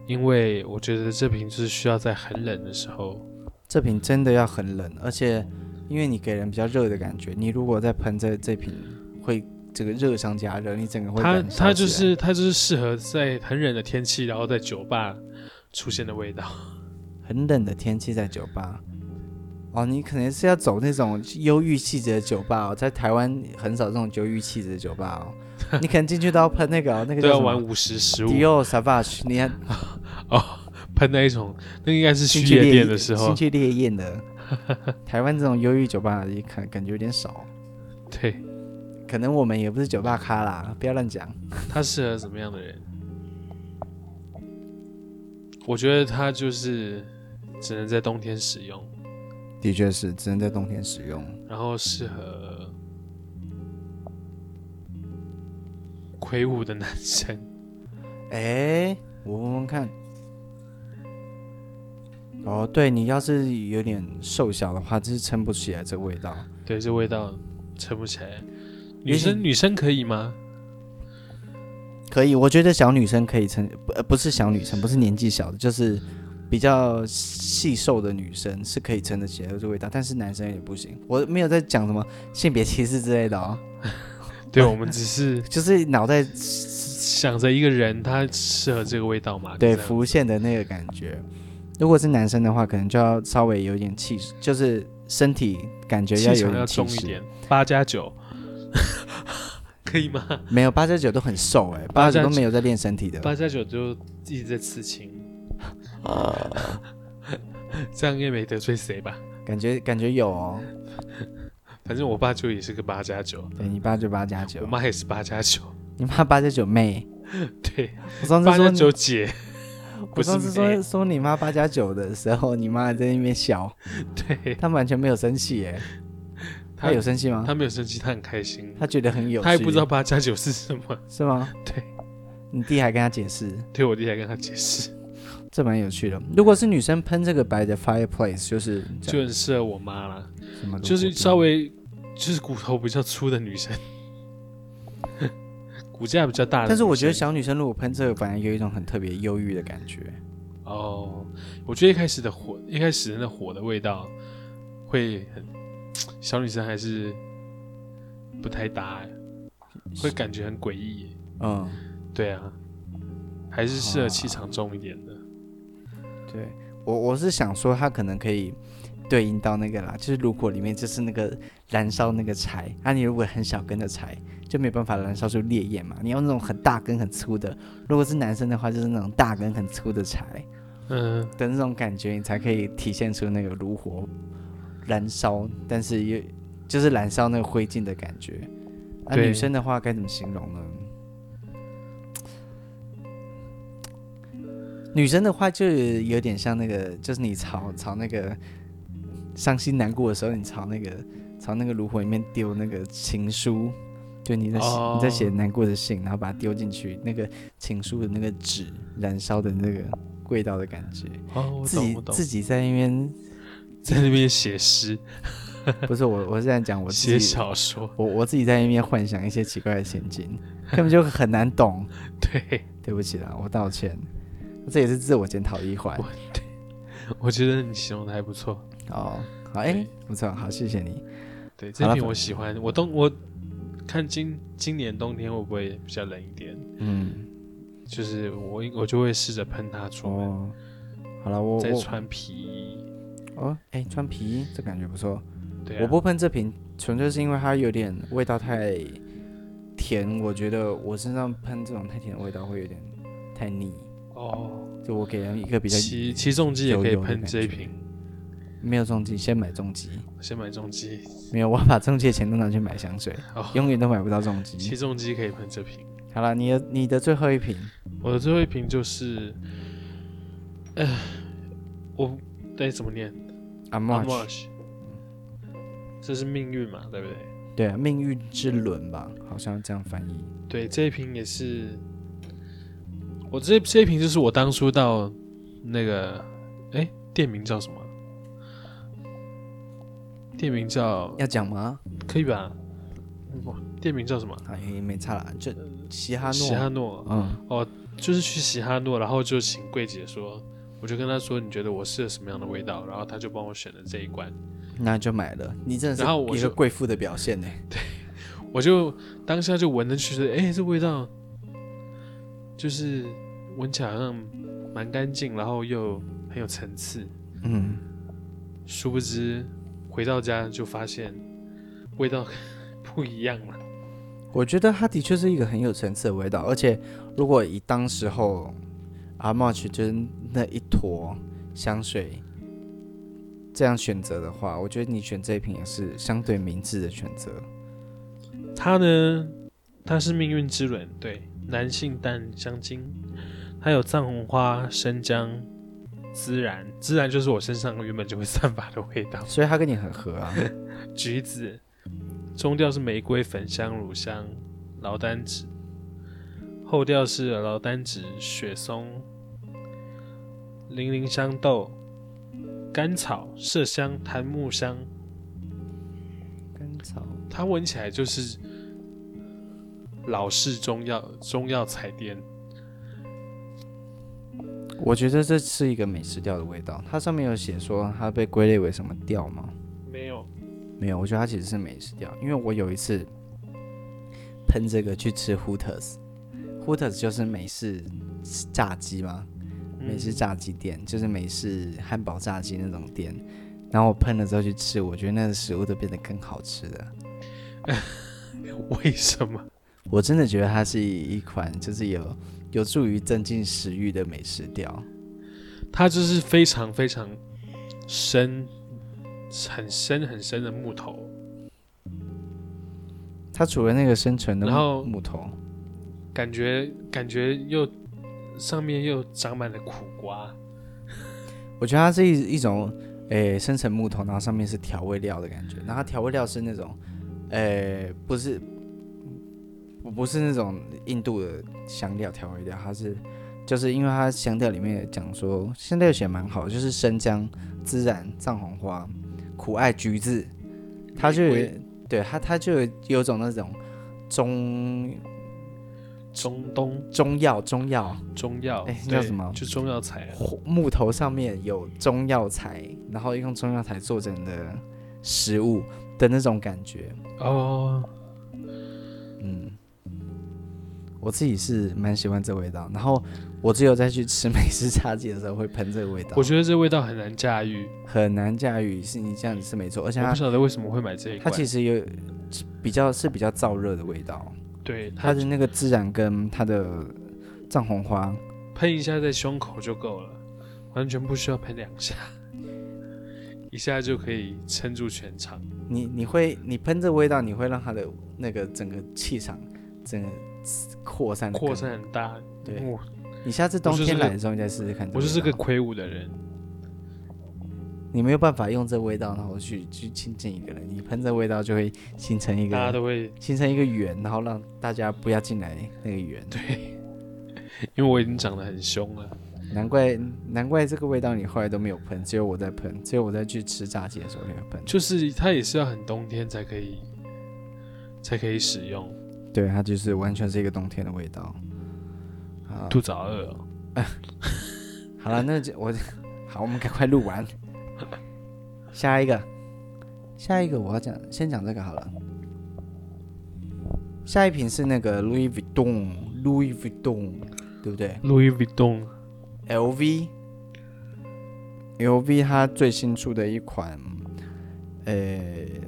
Speaker 2: 因为我觉得这瓶就是需要在很冷的时候。
Speaker 1: 这瓶真的要很冷，而且。因为你给人比较热的感觉。你如果再喷这这瓶，会这个热上加热，你整个会
Speaker 2: 它它就是它就是适合在很冷的天气，然后在酒吧出现的味道。
Speaker 1: 很冷的天气在酒吧。哦，你可能是要走那种忧郁气质的酒吧哦，在台湾很少这种忧郁气质的酒吧哦。你可能进去都要喷那个、哦，那个
Speaker 2: 都要玩五十十五。
Speaker 1: Dior Sauvage，你看，
Speaker 2: 哦，喷那一种，那应该是去夜店的时候，
Speaker 1: 兴趣烈焰的。台湾这种忧郁酒吧也感感觉有点少。
Speaker 2: 对，
Speaker 1: 可能我们也不是酒吧咖啦，不要乱讲。
Speaker 2: 他适合什么样的人？我觉得他就是只能在冬天使用。
Speaker 1: 的确是只能在冬天使用，
Speaker 2: 然后适合魁梧的男生。
Speaker 1: 哎、欸，我闻闻看。哦，对，你要是有点瘦小的话，就是撑不起来这个味道。
Speaker 2: 对，这味道撑不起来。女生女生可以吗？
Speaker 1: 可以，我觉得小女生可以撑，不不是小女生，不是年纪小的，就是。比较细瘦的女生是可以撑得起这味道，但是男生也不行。我没有在讲什么性别歧视之类的哦。
Speaker 2: 对，我们只是
Speaker 1: 就是脑袋
Speaker 2: 想着一个人他适合这个味道嘛。
Speaker 1: 对，浮现的那个感觉。如果是男生的话，可能就要稍微有点气势，就是身体感觉要有点。
Speaker 2: 重一点。八加九 可以吗？
Speaker 1: 没有，八加九都很瘦哎、欸，八加九都没有在练身体的。
Speaker 2: 八加九就一直在刺青。啊，这样应该没得罪谁吧？
Speaker 1: 感觉感觉有哦。
Speaker 2: 反正我爸就也是个八加九，
Speaker 1: 对，你爸就八加九，
Speaker 2: 我妈也是八加九。
Speaker 1: 你妈八加九妹？
Speaker 2: 对，
Speaker 1: 我上次说
Speaker 2: 八加九姐。
Speaker 1: 我上次说说你妈八加九的时候，你妈还在那边笑。
Speaker 2: 对，
Speaker 1: 她完全没有生气耶。她有生气吗？
Speaker 2: 她没有生气，她很开心，
Speaker 1: 她觉得很有趣。
Speaker 2: 她也不知道八加九是什么，
Speaker 1: 是吗？
Speaker 2: 对，
Speaker 1: 你弟还跟她解释？
Speaker 2: 对，我弟还跟她解释。
Speaker 1: 这蛮有趣的。如果是女生喷这个白的 fireplace，就是
Speaker 2: 就很适合我妈了。就是稍微就是骨头比较粗的女生，骨架比较大的。
Speaker 1: 但是我觉得小女生如果喷这个，反而有一种很特别忧郁的感觉。
Speaker 2: 哦，我觉得一开始的火，一开始的那火的味道会很小女生还是不太搭，会感觉很诡异。嗯，对啊，还是适合气场重一点的。
Speaker 1: 对我，我是想说，它可能可以对应到那个啦，就是如果里面就是那个燃烧那个柴，那、啊、你如果很小根的柴，就没办法燃烧出烈焰嘛。你要那种很大根很粗的，如果是男生的话，就是那种大根很粗的柴，嗯的那种感觉，你才可以体现出那个炉火燃烧，但是又就是燃烧那个灰烬的感觉。那、啊、女生的话该怎么形容呢？女生的话就有点像那个，就是你朝朝那个伤心难过的时候，你朝那个朝那个炉火里面丢那个情书，就你在、oh. 你在写难过的信，然后把它丢进去，那个情书的那个纸燃烧的那个味道的感觉。
Speaker 2: Oh,
Speaker 1: 自己自己在那边
Speaker 2: 在那边写诗，
Speaker 1: 不是我，我是在讲我自己写
Speaker 2: 小说，
Speaker 1: 我我自己在那边幻想一些奇怪的情景，根本就很难懂。
Speaker 2: 对，
Speaker 1: 对不起啦，我道歉。这也是自我检讨一环。
Speaker 2: 对，我觉得你形容的还不错。
Speaker 1: 哦，好，哎，不错，好，谢谢你。
Speaker 2: 对，这瓶我喜欢。我冬，我看今今年冬天会不会比较冷一点？嗯，就是我我就会试着喷它出门。
Speaker 1: 哦，好了，我
Speaker 2: 再穿皮衣。
Speaker 1: 哦，哎，穿皮衣这感觉不错。
Speaker 2: 对啊，
Speaker 1: 我不喷这瓶，纯粹是因为它有点味道太甜。我觉得我身上喷这种太甜的味道会有点太腻。哦，就我给人一个比较
Speaker 2: 起起重机也可以喷这一瓶，
Speaker 1: 没有重机先买重机，
Speaker 2: 先买重机，
Speaker 1: 没有，我把重机的钱都拿去买香水，哦、永远都买不到重机。
Speaker 2: 起重机可以喷这瓶。
Speaker 1: 好了，你的你的最后一瓶，
Speaker 2: 我的最后一瓶就是，呃，我对怎么念？Amouage，这是命运嘛，对不对？
Speaker 1: 对啊，命运之轮吧，好像这样翻译。
Speaker 2: 对，这一瓶也是。我这这一瓶就是我当初到那个，哎，店名叫什么？店名叫
Speaker 1: 要讲吗？
Speaker 2: 可以吧？哇，店名叫什么？
Speaker 1: 啊，也没差啦，就喜哈诺。
Speaker 2: 喜哈诺，嗯，哦，就是去喜哈诺，然后就请柜姐说，我就跟她说，你觉得我适合什么样的味道？然后她就帮我选了这一罐，
Speaker 1: 那就买了。你真的是一个贵妇的表现呢。
Speaker 2: 对，我就当下就闻着去说，哎，这味道就是闻起来好像蛮干净，然后又很有层次。嗯，殊不知回到家就发现味道不一样了。
Speaker 1: 我觉得它的确是一个很有层次的味道，而且如果以当时候阿 March 就是那一坨香水这样选择的话，我觉得你选这一瓶也是相对明智的选择。
Speaker 2: 它呢，它是命运之轮，对，男性淡香精，还有藏红花、生姜、孜然，孜然就是我身上原本就会散发的味道，
Speaker 1: 所以它跟你很合啊。
Speaker 2: 橘子。中调是玫瑰、粉香、乳香、劳丹脂，后调是劳丹脂、雪松、零陵香豆、甘草、麝香、檀木香。
Speaker 1: 甘草，
Speaker 2: 它闻起来就是老式中药中药彩电。
Speaker 1: 我觉得这是一个美食调的味道。它上面有写说它被归类为什么调吗？
Speaker 2: 没有。
Speaker 1: 没有，我觉得它其实是美食调，因为我有一次喷这个去吃 Hooters，Hooters 就是美式炸鸡嘛，美式炸鸡店就是美式汉堡炸鸡那种店，然后我喷了之后去吃，我觉得那个食物都变得更好吃了。
Speaker 2: 为什么？
Speaker 1: 我真的觉得它是一款就是有有助于增进食欲的美食调，
Speaker 2: 它就是非常非常深。很深很深的木头，
Speaker 1: 它除了那个深沉的木头，
Speaker 2: 感觉感觉又上面又长满了苦瓜。
Speaker 1: 我觉得它是一一种诶、欸、深层木头，然后上面是调味料的感觉，然后调味料是那种诶、欸、不是不不是那种印度的香料调味料，它是就是因为它香调里面讲说香料写蛮好，就是生姜、孜然、藏红花。苦艾橘子，它就有对它，它就有，有种那种中
Speaker 2: 中东
Speaker 1: 中药中药
Speaker 2: 中药，哎，
Speaker 1: 叫什么？
Speaker 2: 就中药材，
Speaker 1: 木头上面有中药材，然后用中药材做成的食物的那种感觉哦。嗯，我自己是蛮喜欢这味道，然后。我只有在去吃美式炸鸡的时候会喷这个味道。
Speaker 2: 我觉得这味道很难驾驭，
Speaker 1: 很难驾驭，是你这样子是没错。而且我
Speaker 2: 不晓得为什么会买这一款。
Speaker 1: 它其实有比较是比较燥热的味道。
Speaker 2: 对，
Speaker 1: 它的那个孜然跟它的藏红花，
Speaker 2: 喷一下在胸口就够了，完全不需要喷两下，一下就可以撑住全场。
Speaker 1: 你你会你喷这味道，你会让它的那个整个气场整个扩散
Speaker 2: 扩散很大，
Speaker 1: 对。你下次冬天来的时候，你再试试看。
Speaker 2: 我就是个魁梧的人，
Speaker 1: 你没有办法用这味道，然后去去亲近一个人。你喷这味道就会形成一个，
Speaker 2: 大家都会
Speaker 1: 形成一个圆，然后让大家不要进来那个圆。
Speaker 2: 对，因为我已经长得很凶了，
Speaker 1: 难怪难怪这个味道你后来都没有喷，只有我在喷，只有我在去吃炸鸡的时候没有喷。
Speaker 2: 就是它也是要很冬天才可以才可以使用。
Speaker 1: 对，它就是完全是一个冬天的味道。
Speaker 2: 肚子好饿哦。
Speaker 1: 好了，那就我好，我们赶快录完。下一个，下一个我要讲，先讲这个好了。下一瓶是那个 Louis Vuitton，Louis Vuitton，对不对
Speaker 2: ？Louis
Speaker 1: Vuitton，LV，LV 它最新出的一款，呃、欸，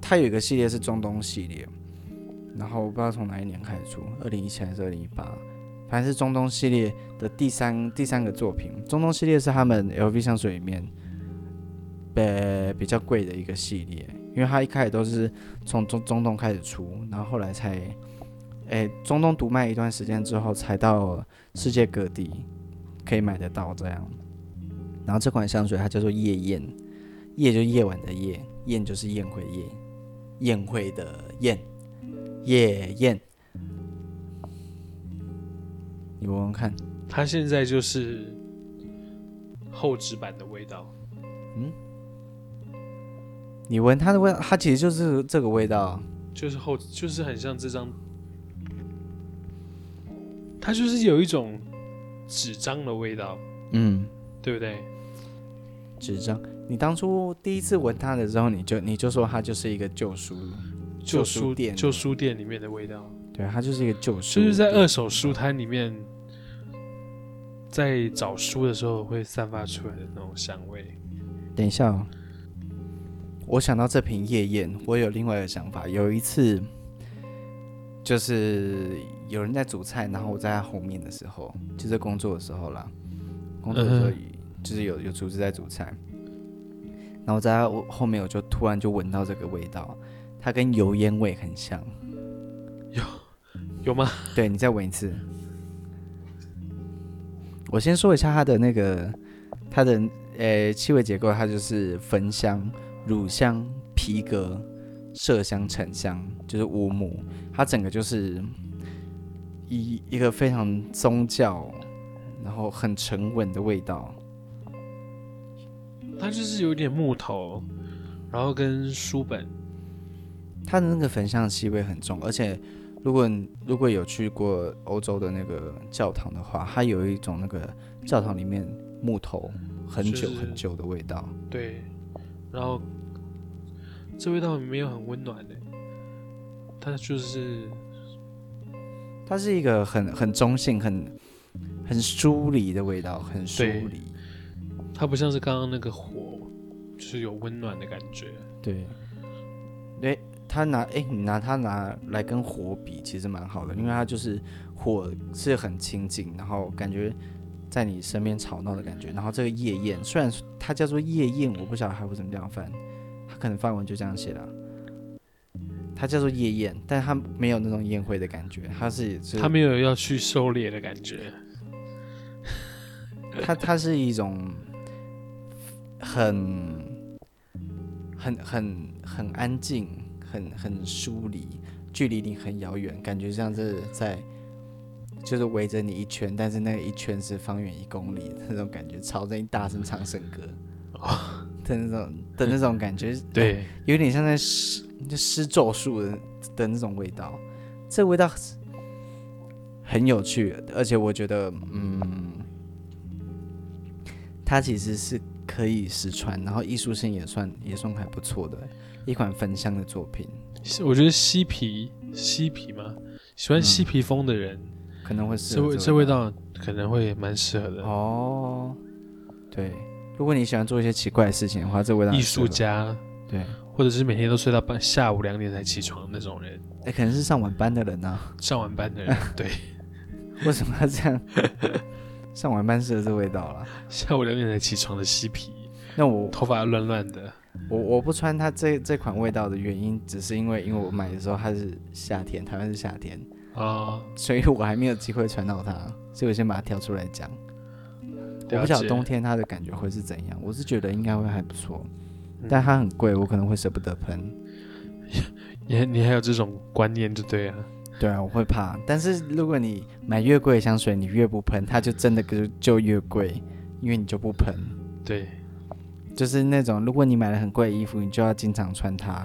Speaker 1: 它有一个系列是中东系列，然后我不知道从哪一年开始出，二零一七还是二零一八。反正是中东系列的第三第三个作品。中东系列是他们 LV 香水里面，呃，比较贵的一个系列，因为它一开始都是从中中东开始出，然后后来才，诶，中东独卖一段时间之后，才到世界各地可以买得到这样。然后这款香水它叫做夜宴，夜就夜晚的夜，宴就是宴会宴，宴会的宴，夜宴。你闻闻看，
Speaker 2: 它现在就是厚纸板的味道。嗯，
Speaker 1: 你闻它的味道，它其实就是这个味道，
Speaker 2: 就是厚，就是很像这张，它就是有一种纸张的味道。嗯，对不对？
Speaker 1: 纸张。你当初第一次闻它的时候，你就你就说它就是一个旧书旧书店
Speaker 2: 旧书店里面的味道。
Speaker 1: 对，它就是一个旧书，
Speaker 2: 就是在二手书摊里面，在找书的时候会散发出来的那种香味。
Speaker 1: 等一下哦，我想到这瓶夜宴，我有另外一个想法。有一次，就是有人在煮菜，然后我在他后面的时候，就在工作的时候啦，工作的时候就是有有厨师在煮菜，然后在他后面，我就突然就闻到这个味道，它跟油烟味很像。
Speaker 2: 有。有吗？
Speaker 1: 对，你再闻一次。我先说一下它的那个，它的呃气味结构，它就是焚香、乳香、皮革、麝香、沉香，就是五木。它整个就是一一个非常宗教，然后很沉稳的味道。
Speaker 2: 它就是有点木头，然后跟书本，
Speaker 1: 它的那个焚香气味很重，而且。如果如果有去过欧洲的那个教堂的话，它有一种那个教堂里面木头很久很久的味道。
Speaker 2: 对，然后这味道没有很温暖的，它就是
Speaker 1: 它是一个很很中性、很很疏离的味道，很疏离。
Speaker 2: 它不像是刚刚那个火，就是有温暖的感觉。
Speaker 1: 对，对。他拿哎、欸，你拿它拿来跟火比，其实蛮好的，因为它就是火是很亲近，然后感觉在你身边吵闹的感觉。然后这个夜宴虽然它叫做夜宴，我不晓得它会怎么这样翻，它可能范文就这样写了。它叫做夜宴，但它没有那种宴会的感觉，它是
Speaker 2: 它没有要去狩猎的感觉。
Speaker 1: 它它是一种很很很很安静。很很疏离，距离你很遥远，感觉像是在，就是围着你一圈，但是那一圈是方圆一公里的那种感觉，朝着你大声唱圣歌，哦的那种的那种感觉，
Speaker 2: 对，
Speaker 1: 有点像在施就施咒术的的那种味道，这味道很有趣，而且我觉得，嗯，它其实是可以实穿，然后艺术性也算也算还不错的。一款焚香的作品，
Speaker 2: 我觉得嬉皮嬉皮嘛，喜欢嬉皮风的人、嗯、
Speaker 1: 可能会
Speaker 2: 这味这味道可能会蛮适合的
Speaker 1: 哦。对，如果你喜欢做一些奇怪的事情的话，这味道
Speaker 2: 艺术家
Speaker 1: 对，
Speaker 2: 或者是每天都睡到半下午两点才起床的那种人，
Speaker 1: 哎、欸，可能是上晚班的人呢、啊。
Speaker 2: 上晚班的人，对，
Speaker 1: 为什么要这样？上晚班适合这味道了。
Speaker 2: 下午两点才起床的嬉皮，
Speaker 1: 那我
Speaker 2: 头发乱乱的。
Speaker 1: 我我不穿它这这款味道的原因，只是因为因为我买的时候它是夏天，台湾是夏天
Speaker 2: 啊，
Speaker 1: 所以我还没有机会穿到它，所以我先把它挑出来讲。我不晓得冬天它的感觉会是怎样，我是觉得应该会还不错，但它很贵，我可能会舍不得喷。
Speaker 2: 你你还有这种观念就对啊？
Speaker 1: 对啊，我会怕。但是如果你买越贵的香水，你越不喷，它就真的就就越贵，因为你就不喷。
Speaker 2: 对。
Speaker 1: 就是那种，如果你买了很贵的衣服，你就要经常穿它，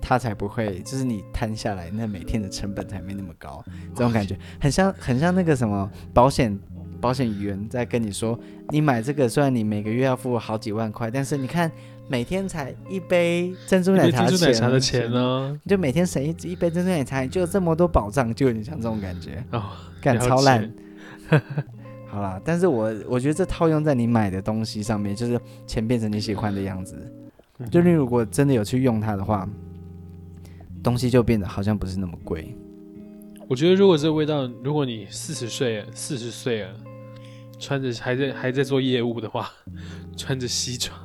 Speaker 1: 它才不会，就是你摊下来，那每天的成本才没那么高。这种感觉很像，很像那个什么保险保险员在跟你说，你买这个虽然你每个月要付好几万块，但是你看每天才一杯珍珠奶茶钱，珍珠奶茶的钱呢，你就每天省一一杯珍珠奶茶，你就有这么多保障，就有点像这种感觉哦，干超烂。好啦，但是我我觉得这套用在你买的东西上面，就是钱变成你喜欢的样子。就你如果真的有去用它的话，东西就变得好像不是那么贵。
Speaker 2: 我觉得如果这个味道，如果你四十岁了，四十岁了，穿着还在还在做业务的话，穿着西装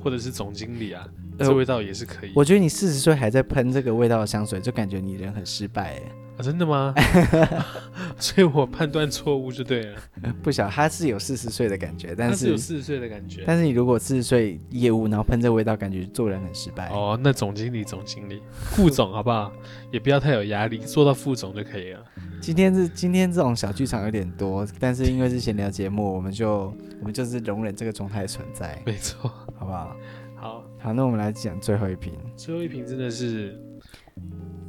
Speaker 2: 或者是总经理啊，这味道也是可以。
Speaker 1: 我觉得你四十岁还在喷这个味道的香水，就感觉你人很失败哎。
Speaker 2: 啊、真的吗？所以我判断错误就对了。
Speaker 1: 不小他是有四十岁的感觉，但是，
Speaker 2: 是有四十岁的感觉。
Speaker 1: 但是你如果四十岁业务，然后喷这味道，感觉做人很失败。
Speaker 2: 哦，那总经理、总经理、副总，好不好？也不要太有压力，做到副总就可以了。
Speaker 1: 今天是今天这种小剧场有点多，但是因为是闲聊节目，我们就我们就是容忍这个状态存在。
Speaker 2: 没错，
Speaker 1: 好不好？
Speaker 2: 好
Speaker 1: 好，那我们来讲最后一瓶。
Speaker 2: 最后一瓶真的是。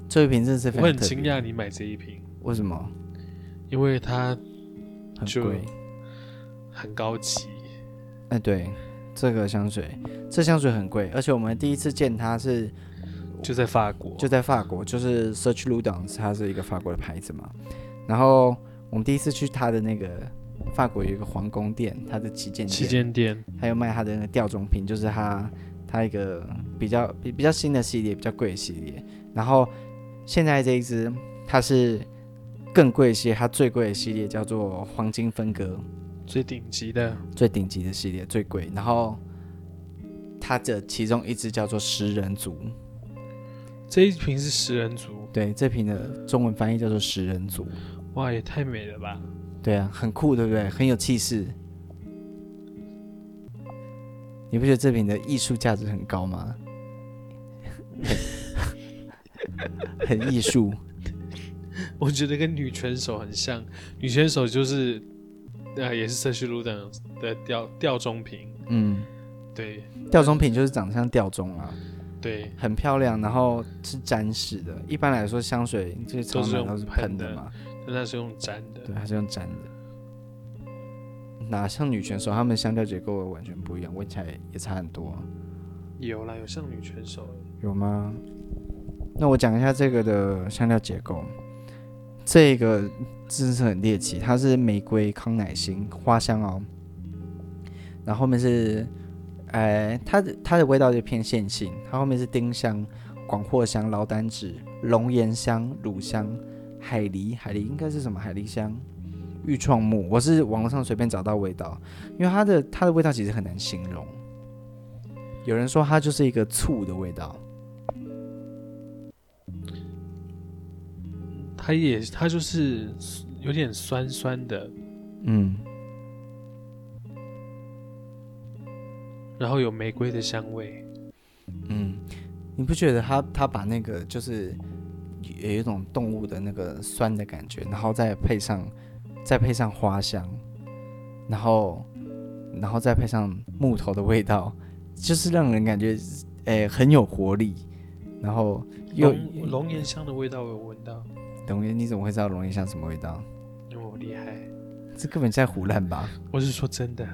Speaker 1: 这一瓶真的是非常，
Speaker 2: 我很惊讶你买这一瓶，
Speaker 1: 为什么？
Speaker 2: 因为它
Speaker 1: 很贵，
Speaker 2: 很高级。
Speaker 1: 哎，对，这个香水，这香水很贵，而且我们第一次见它是
Speaker 2: 就在法国，
Speaker 1: 就在法国，就是 Search Ludens，它是一个法国的牌子嘛。然后我们第一次去它的那个法国有一个皇宫店，它的旗舰店，
Speaker 2: 旗舰店
Speaker 1: 还有卖它的那个吊钟瓶，就是它它一个比较比比较新的系列，比较贵的系列。然后现在这一支它是更贵一些，它最贵的系列叫做黄金分割。
Speaker 2: 最顶级的，
Speaker 1: 最顶级的系列最贵，然后它的其中一支叫做食人族，
Speaker 2: 这一瓶是食人族，
Speaker 1: 对，这瓶的中文翻译叫做食人族，
Speaker 2: 哇，也太美了吧！
Speaker 1: 对啊，很酷，对不对？很有气势，你不觉得这瓶的艺术价值很高吗？很艺术，
Speaker 2: 我觉得跟女拳手很像，女拳手就是。呃，也是社区路的的吊吊钟瓶。嗯，对，
Speaker 1: 吊钟瓶就是长得像吊钟啊。
Speaker 2: 对，
Speaker 1: 很漂亮，然后是粘式的。一般来说，香水这些都是都是喷的嘛，
Speaker 2: 但它是用粘的。
Speaker 1: 对，它是用粘的。哪像女拳手，她们香调结构完全不一样，闻起来也差很多。
Speaker 2: 有啦，有像女拳手。
Speaker 1: 有吗？那我讲一下这个的香料结构。这个真是很猎奇，它是玫瑰、康乃馨、花香哦，然后后面是，哎，它的它的味道就偏线性，它后面是丁香、广藿香、劳丹脂、龙涎香、乳香、海狸，海狸应该是什么？海狸香、愈创木。我是网络上随便找到味道，因为它的它的味道其实很难形容，有人说它就是一个醋的味道。
Speaker 2: 它也，它就是有点酸酸的，嗯，然后有玫瑰的香味，
Speaker 1: 嗯，你不觉得它它把那个就是有一种动物的那个酸的感觉，然后再配上再配上花香，然后然后再配上木头的味道，就是让人感觉诶、欸、很有活力，然后又
Speaker 2: 龙岩香的味道有闻到。
Speaker 1: 龙岩，你怎么会知道龙岩香什么味道？
Speaker 2: 因为我厉害，
Speaker 1: 这根本在胡乱吧？
Speaker 2: 我是说真的。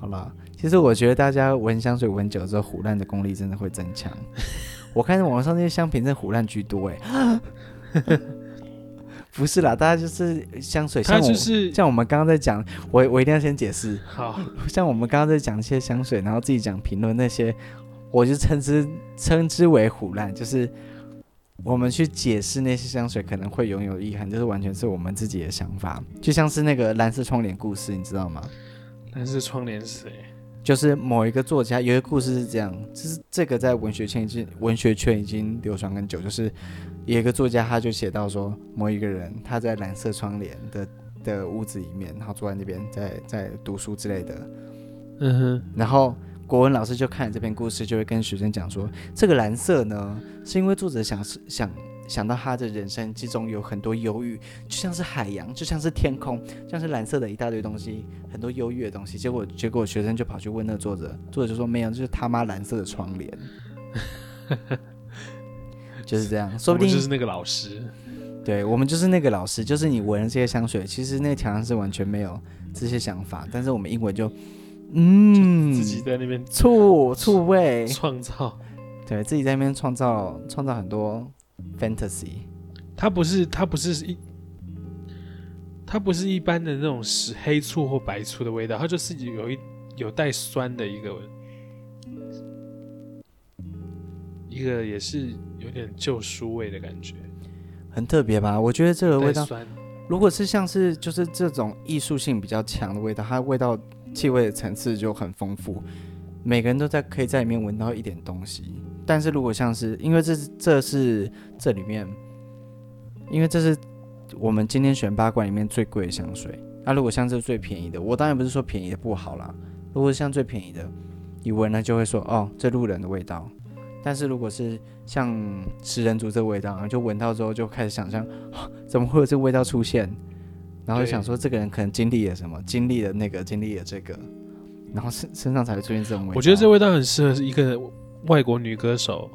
Speaker 1: 好了，其实我觉得大家闻香水闻久了之后，胡烂的功力真的会增强。我看网上那些香品，真的唬烂居多哎。不是啦，大家就是香水，像我
Speaker 2: 就是
Speaker 1: 像我们刚刚在讲，我我一定要先解释。
Speaker 2: 好，
Speaker 1: 像我们刚刚在讲一些香水，然后自己讲评论那些，我就称之称之为胡烂，就是。我们去解释那些香水可能会拥有意涵，就是完全是我们自己的想法，就像是那个蓝色窗帘故事，你知道吗？
Speaker 2: 蓝色窗帘是谁？
Speaker 1: 就是某一个作家，有一个故事是这样，就是这个在文学圈已经文学圈已经流传很久，就是有一个作家他就写到说，某一个人他在蓝色窗帘的的屋子里面，然后坐在那边在在读书之类的，嗯哼，然后。国文老师就看了这篇故事，就会跟学生讲说：“这个蓝色呢，是因为作者想想想到他的人生之中有很多忧郁，就像是海洋，就像是天空，像是蓝色的一大堆东西，很多忧郁的东西。结果，结果学生就跑去问那个作者，作者就说：没有，就是他妈蓝色的窗帘，就是这样。说不定
Speaker 2: 就是那个老师，
Speaker 1: 对我们就是那个老师，就是你闻了这些香水，其实那个墙上是完全没有这些想法，但是我们英文就。”嗯，
Speaker 2: 自己在那边
Speaker 1: 醋醋味
Speaker 2: 创造，
Speaker 1: 对自己在那边创造创造很多 fantasy。
Speaker 2: 它不是它不是一，它不是一般的那种是黑醋或白醋的味道，它就是有一有带酸的一个，一个也是有点旧书味的感觉，
Speaker 1: 很特别吧？我觉得这个味道，如果是像是就是这种艺术性比较强的味道，它的味道。气味的层次就很丰富，每个人都在可以在里面闻到一点东西。但是如果像是，因为这这是这里面，因为这是我们今天选八罐里面最贵的香水。那、如果像这最便宜的，我当然不是说便宜的不好啦。如果像最便宜的，一闻呢就会说哦，这路人的味道。但是如果是像食人族这味道，就闻到之后就开始想象，怎么会有这个味道出现？然后想说，这个人可能经历了什么，经历了那个，经历了这个，然后身身上才会出现这种味道。
Speaker 2: 我觉得这味道很适合一个外国女歌手，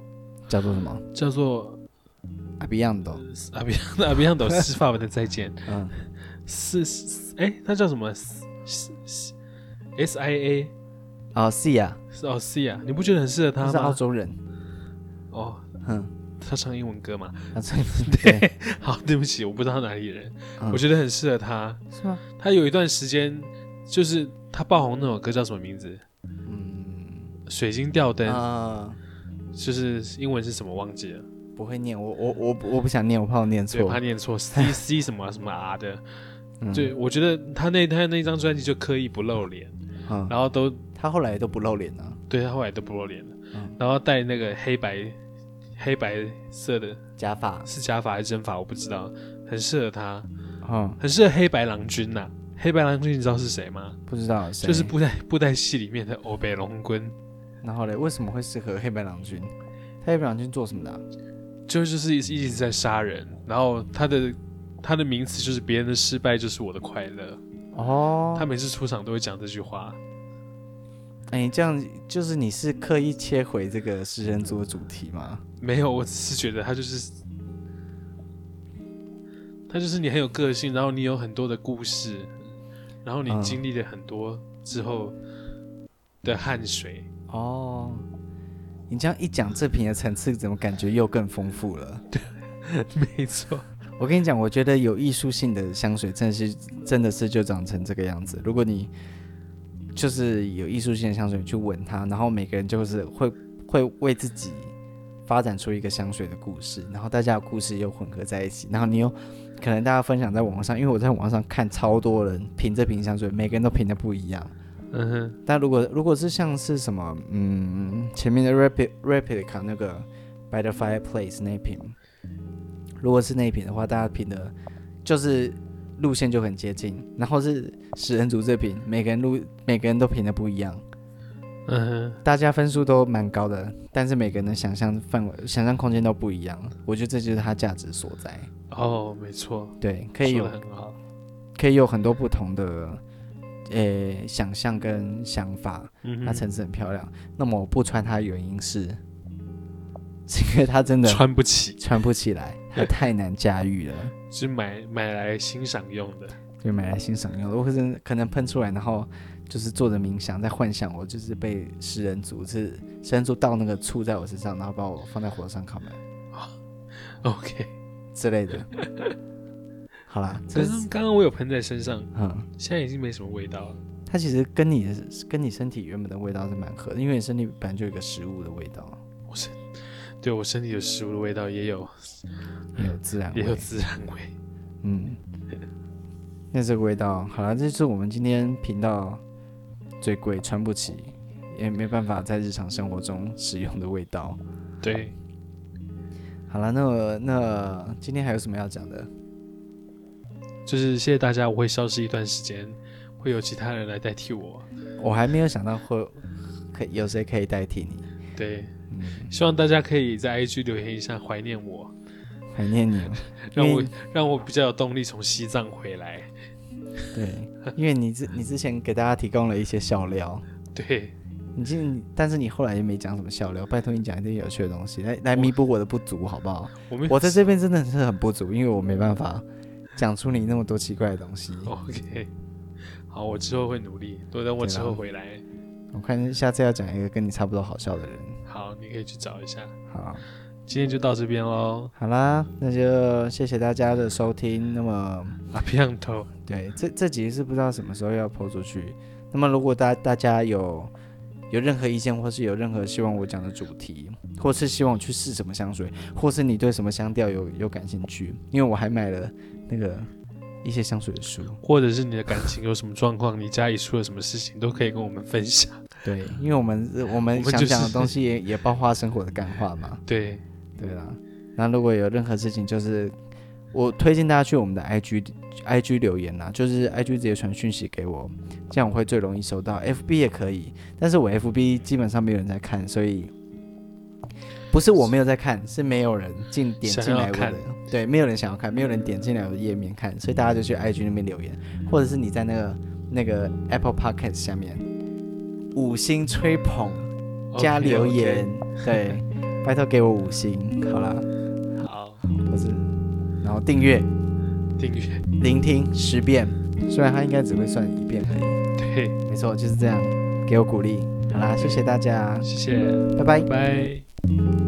Speaker 1: 叫做什么？
Speaker 2: 叫做
Speaker 1: 阿比扬朵。
Speaker 2: 阿比阿比扬朵是法文的再见。嗯，是哎，他叫什么？S I A
Speaker 1: 哦，C 啊，
Speaker 2: 是哦 C 啊，你不觉得很适合他吗？
Speaker 1: 他是澳洲人。
Speaker 2: 哦，
Speaker 1: 嗯，
Speaker 2: 他唱英文歌嘛？
Speaker 1: 他唱 对。
Speaker 2: 好，对不起，我不知道哪里人。
Speaker 1: 嗯
Speaker 2: 我觉得很适合他。
Speaker 1: 是吗？
Speaker 2: 他有一段时间，就是他爆红那首歌叫什么名字？
Speaker 1: 嗯，
Speaker 2: 水晶吊灯。
Speaker 1: 啊，
Speaker 2: 就是英文是什么忘记了？
Speaker 1: 不会念，我我我我不想念，我怕我念
Speaker 2: 对，
Speaker 1: 错。
Speaker 2: 怕念错，C C 什么什么 R 的。
Speaker 1: 嗯
Speaker 2: 对，我觉得他那他那张专辑就刻意不露脸，
Speaker 1: 嗯，
Speaker 2: 然后都
Speaker 1: 他后来都不露脸了。
Speaker 2: 对他后来都不露脸了，
Speaker 1: 嗯
Speaker 2: 然后戴那个黑白黑白色的
Speaker 1: 假发。
Speaker 2: 是假发还是真发，我不知道，很适合他，
Speaker 1: 嗯，
Speaker 2: 很适合黑白郎君呐、黑白郎君你知道是谁吗？
Speaker 1: 不知道谁。
Speaker 2: 就是布袋布袋戏里面的欧北龙君，
Speaker 1: 然后嘞，为什么会适合黑白郎君？他黑白郎君做什么的啊、
Speaker 2: 就就是一直一直在杀人，然后他的他的名词就是别人的失败就是我的快乐，
Speaker 1: 哦，
Speaker 2: 他每次出场都会讲这句话。
Speaker 1: 哎，这样就是你是刻意切回这个食人族的主题吗？
Speaker 2: 没有，我只是觉得他就是，他就是你很有个性，然后你有很多的故事，然后你
Speaker 1: 嗯
Speaker 2: 经历了很多之后的汗水。
Speaker 1: 哦，你这样一讲，这瓶的层次怎么感觉又更丰富了？
Speaker 2: 对 没错，
Speaker 1: 我跟你讲，我觉得有艺术性的香水真的是真的是就长成这个样子。如果你就是有艺术性的香水去闻它，然后每个人就是会会为自己发展出一个香水的故事，然后大家的故事又混合在一起，然后你又可能大家分享在网上，因为我在网上看超多人评这瓶香水，每个人都评的不一样。
Speaker 2: 嗯哼，
Speaker 1: 但如果如果是像是什么，嗯，前面的 Replica Replica 那个 By the Fireplace 那瓶，如果是那瓶的话，大家评的就是路线就很接近。然后是食人族这瓶，每个人路每个人都评的不一样，
Speaker 2: 嗯，
Speaker 1: 大家分数都蛮高的，但是每个人的想象范围、想象空间都不一样。我觉得这就是它价值所在。
Speaker 2: 哦，没错，
Speaker 1: 对，可以有
Speaker 2: 很好。
Speaker 1: 可以有很多不同的。呃，想象跟想法，
Speaker 2: 嗯哼，
Speaker 1: 它层次很漂亮。那么我不穿它的原因是，是因为它真的
Speaker 2: 穿不起，
Speaker 1: 穿不起来，它太难驾驭了，
Speaker 2: 是买买来欣赏用的。
Speaker 1: 对买来欣赏用的。我可能可能喷出来，然后就是坐着冥想，在幻想我就是被食人族，是食人族倒那个醋在我身上，然后把我放在火上烤完
Speaker 2: OK，
Speaker 1: 之类的。好啦，
Speaker 2: 可是刚刚我有喷在身上，
Speaker 1: 嗯，
Speaker 2: 现在已经没什么味道了。
Speaker 1: 它其实跟你的跟你身体原本的味道是蛮合的，因为你身体本来就有一个食物的味道，
Speaker 2: 我身对我身体有食物的味道也有
Speaker 1: 也有自然味，
Speaker 2: 也有自然味。
Speaker 1: 嗯，那这个味道，好了，这是我们今天频道最贵、穿不起，也没办法在日常生活中使用的味道。
Speaker 2: 对，
Speaker 1: 好了，那那今天还有什么要讲的？
Speaker 2: 就是谢谢大家，我会消失一段时间，会有其他人来代替我。
Speaker 1: 我还没有想到会可以有谁可以代替你。
Speaker 2: 对，
Speaker 1: 嗯，
Speaker 2: 希望大家可以在 IG 留言一下，怀念我，
Speaker 1: 怀念你，
Speaker 2: 让我让我比较有动力从西藏回来。
Speaker 1: 对，因为你之你之前给大家提供了一些笑料，
Speaker 2: 对，
Speaker 1: 你今但是你后来也没讲什么笑料，拜托你讲一点有趣的东西来来弥补我的不足，好不好？
Speaker 2: 我
Speaker 1: 我在这边真的是很不足，因为我没办法讲出你那么多奇怪的东西。
Speaker 2: OK，好，我之后会努力，多等我之后回来。
Speaker 1: 我看下次要讲一个跟你差不多好笑的人。
Speaker 2: 好，你可以去找一下。
Speaker 1: 好，
Speaker 2: 今天就到这边喽，
Speaker 1: 好啦，那就谢谢大家的收听。那么，
Speaker 2: 阿皮昂头，
Speaker 1: 对，这这集是不知道什么时候要播出去。那么，如果大大家有有任何意见，或是有任何希望我讲的主题，或是希望我去试什么香水，或是你对什么香调有有感兴趣，因为我还买了那个一些香水的书。
Speaker 2: 或者是你的感情有什么状况，你家里出了什么事情，都可以跟我们分享。
Speaker 1: 对，因为我们我们想讲的东西也 也包括生活的感化嘛。
Speaker 2: 对，
Speaker 1: 对啦，那如果有任何事情，就是我推荐大家去我们的 IG IG 留言啦，就是 IG 直接传讯息给我，这样我会最容易收到。FB 也可以，但是我 FB 基本上没有人在看，所以不是我没有在看，是。没有人进点进来我的。对，没有人想要看，没有人点进来我的页面看，所以大家就去 IG 那边留言，或者是你在那个那个 Apple Podcast 下面五星吹捧加留言对，拜托给我五星，好啦。
Speaker 2: 好，
Speaker 1: 我是然后订阅、
Speaker 2: 订阅，
Speaker 1: 聆听十遍，虽然他应该只会算一遍而已。
Speaker 2: 对，
Speaker 1: 没错，就是这样，给我鼓励。好啦，谢谢大家，
Speaker 2: 谢谢，
Speaker 1: 拜拜。
Speaker 2: 拜。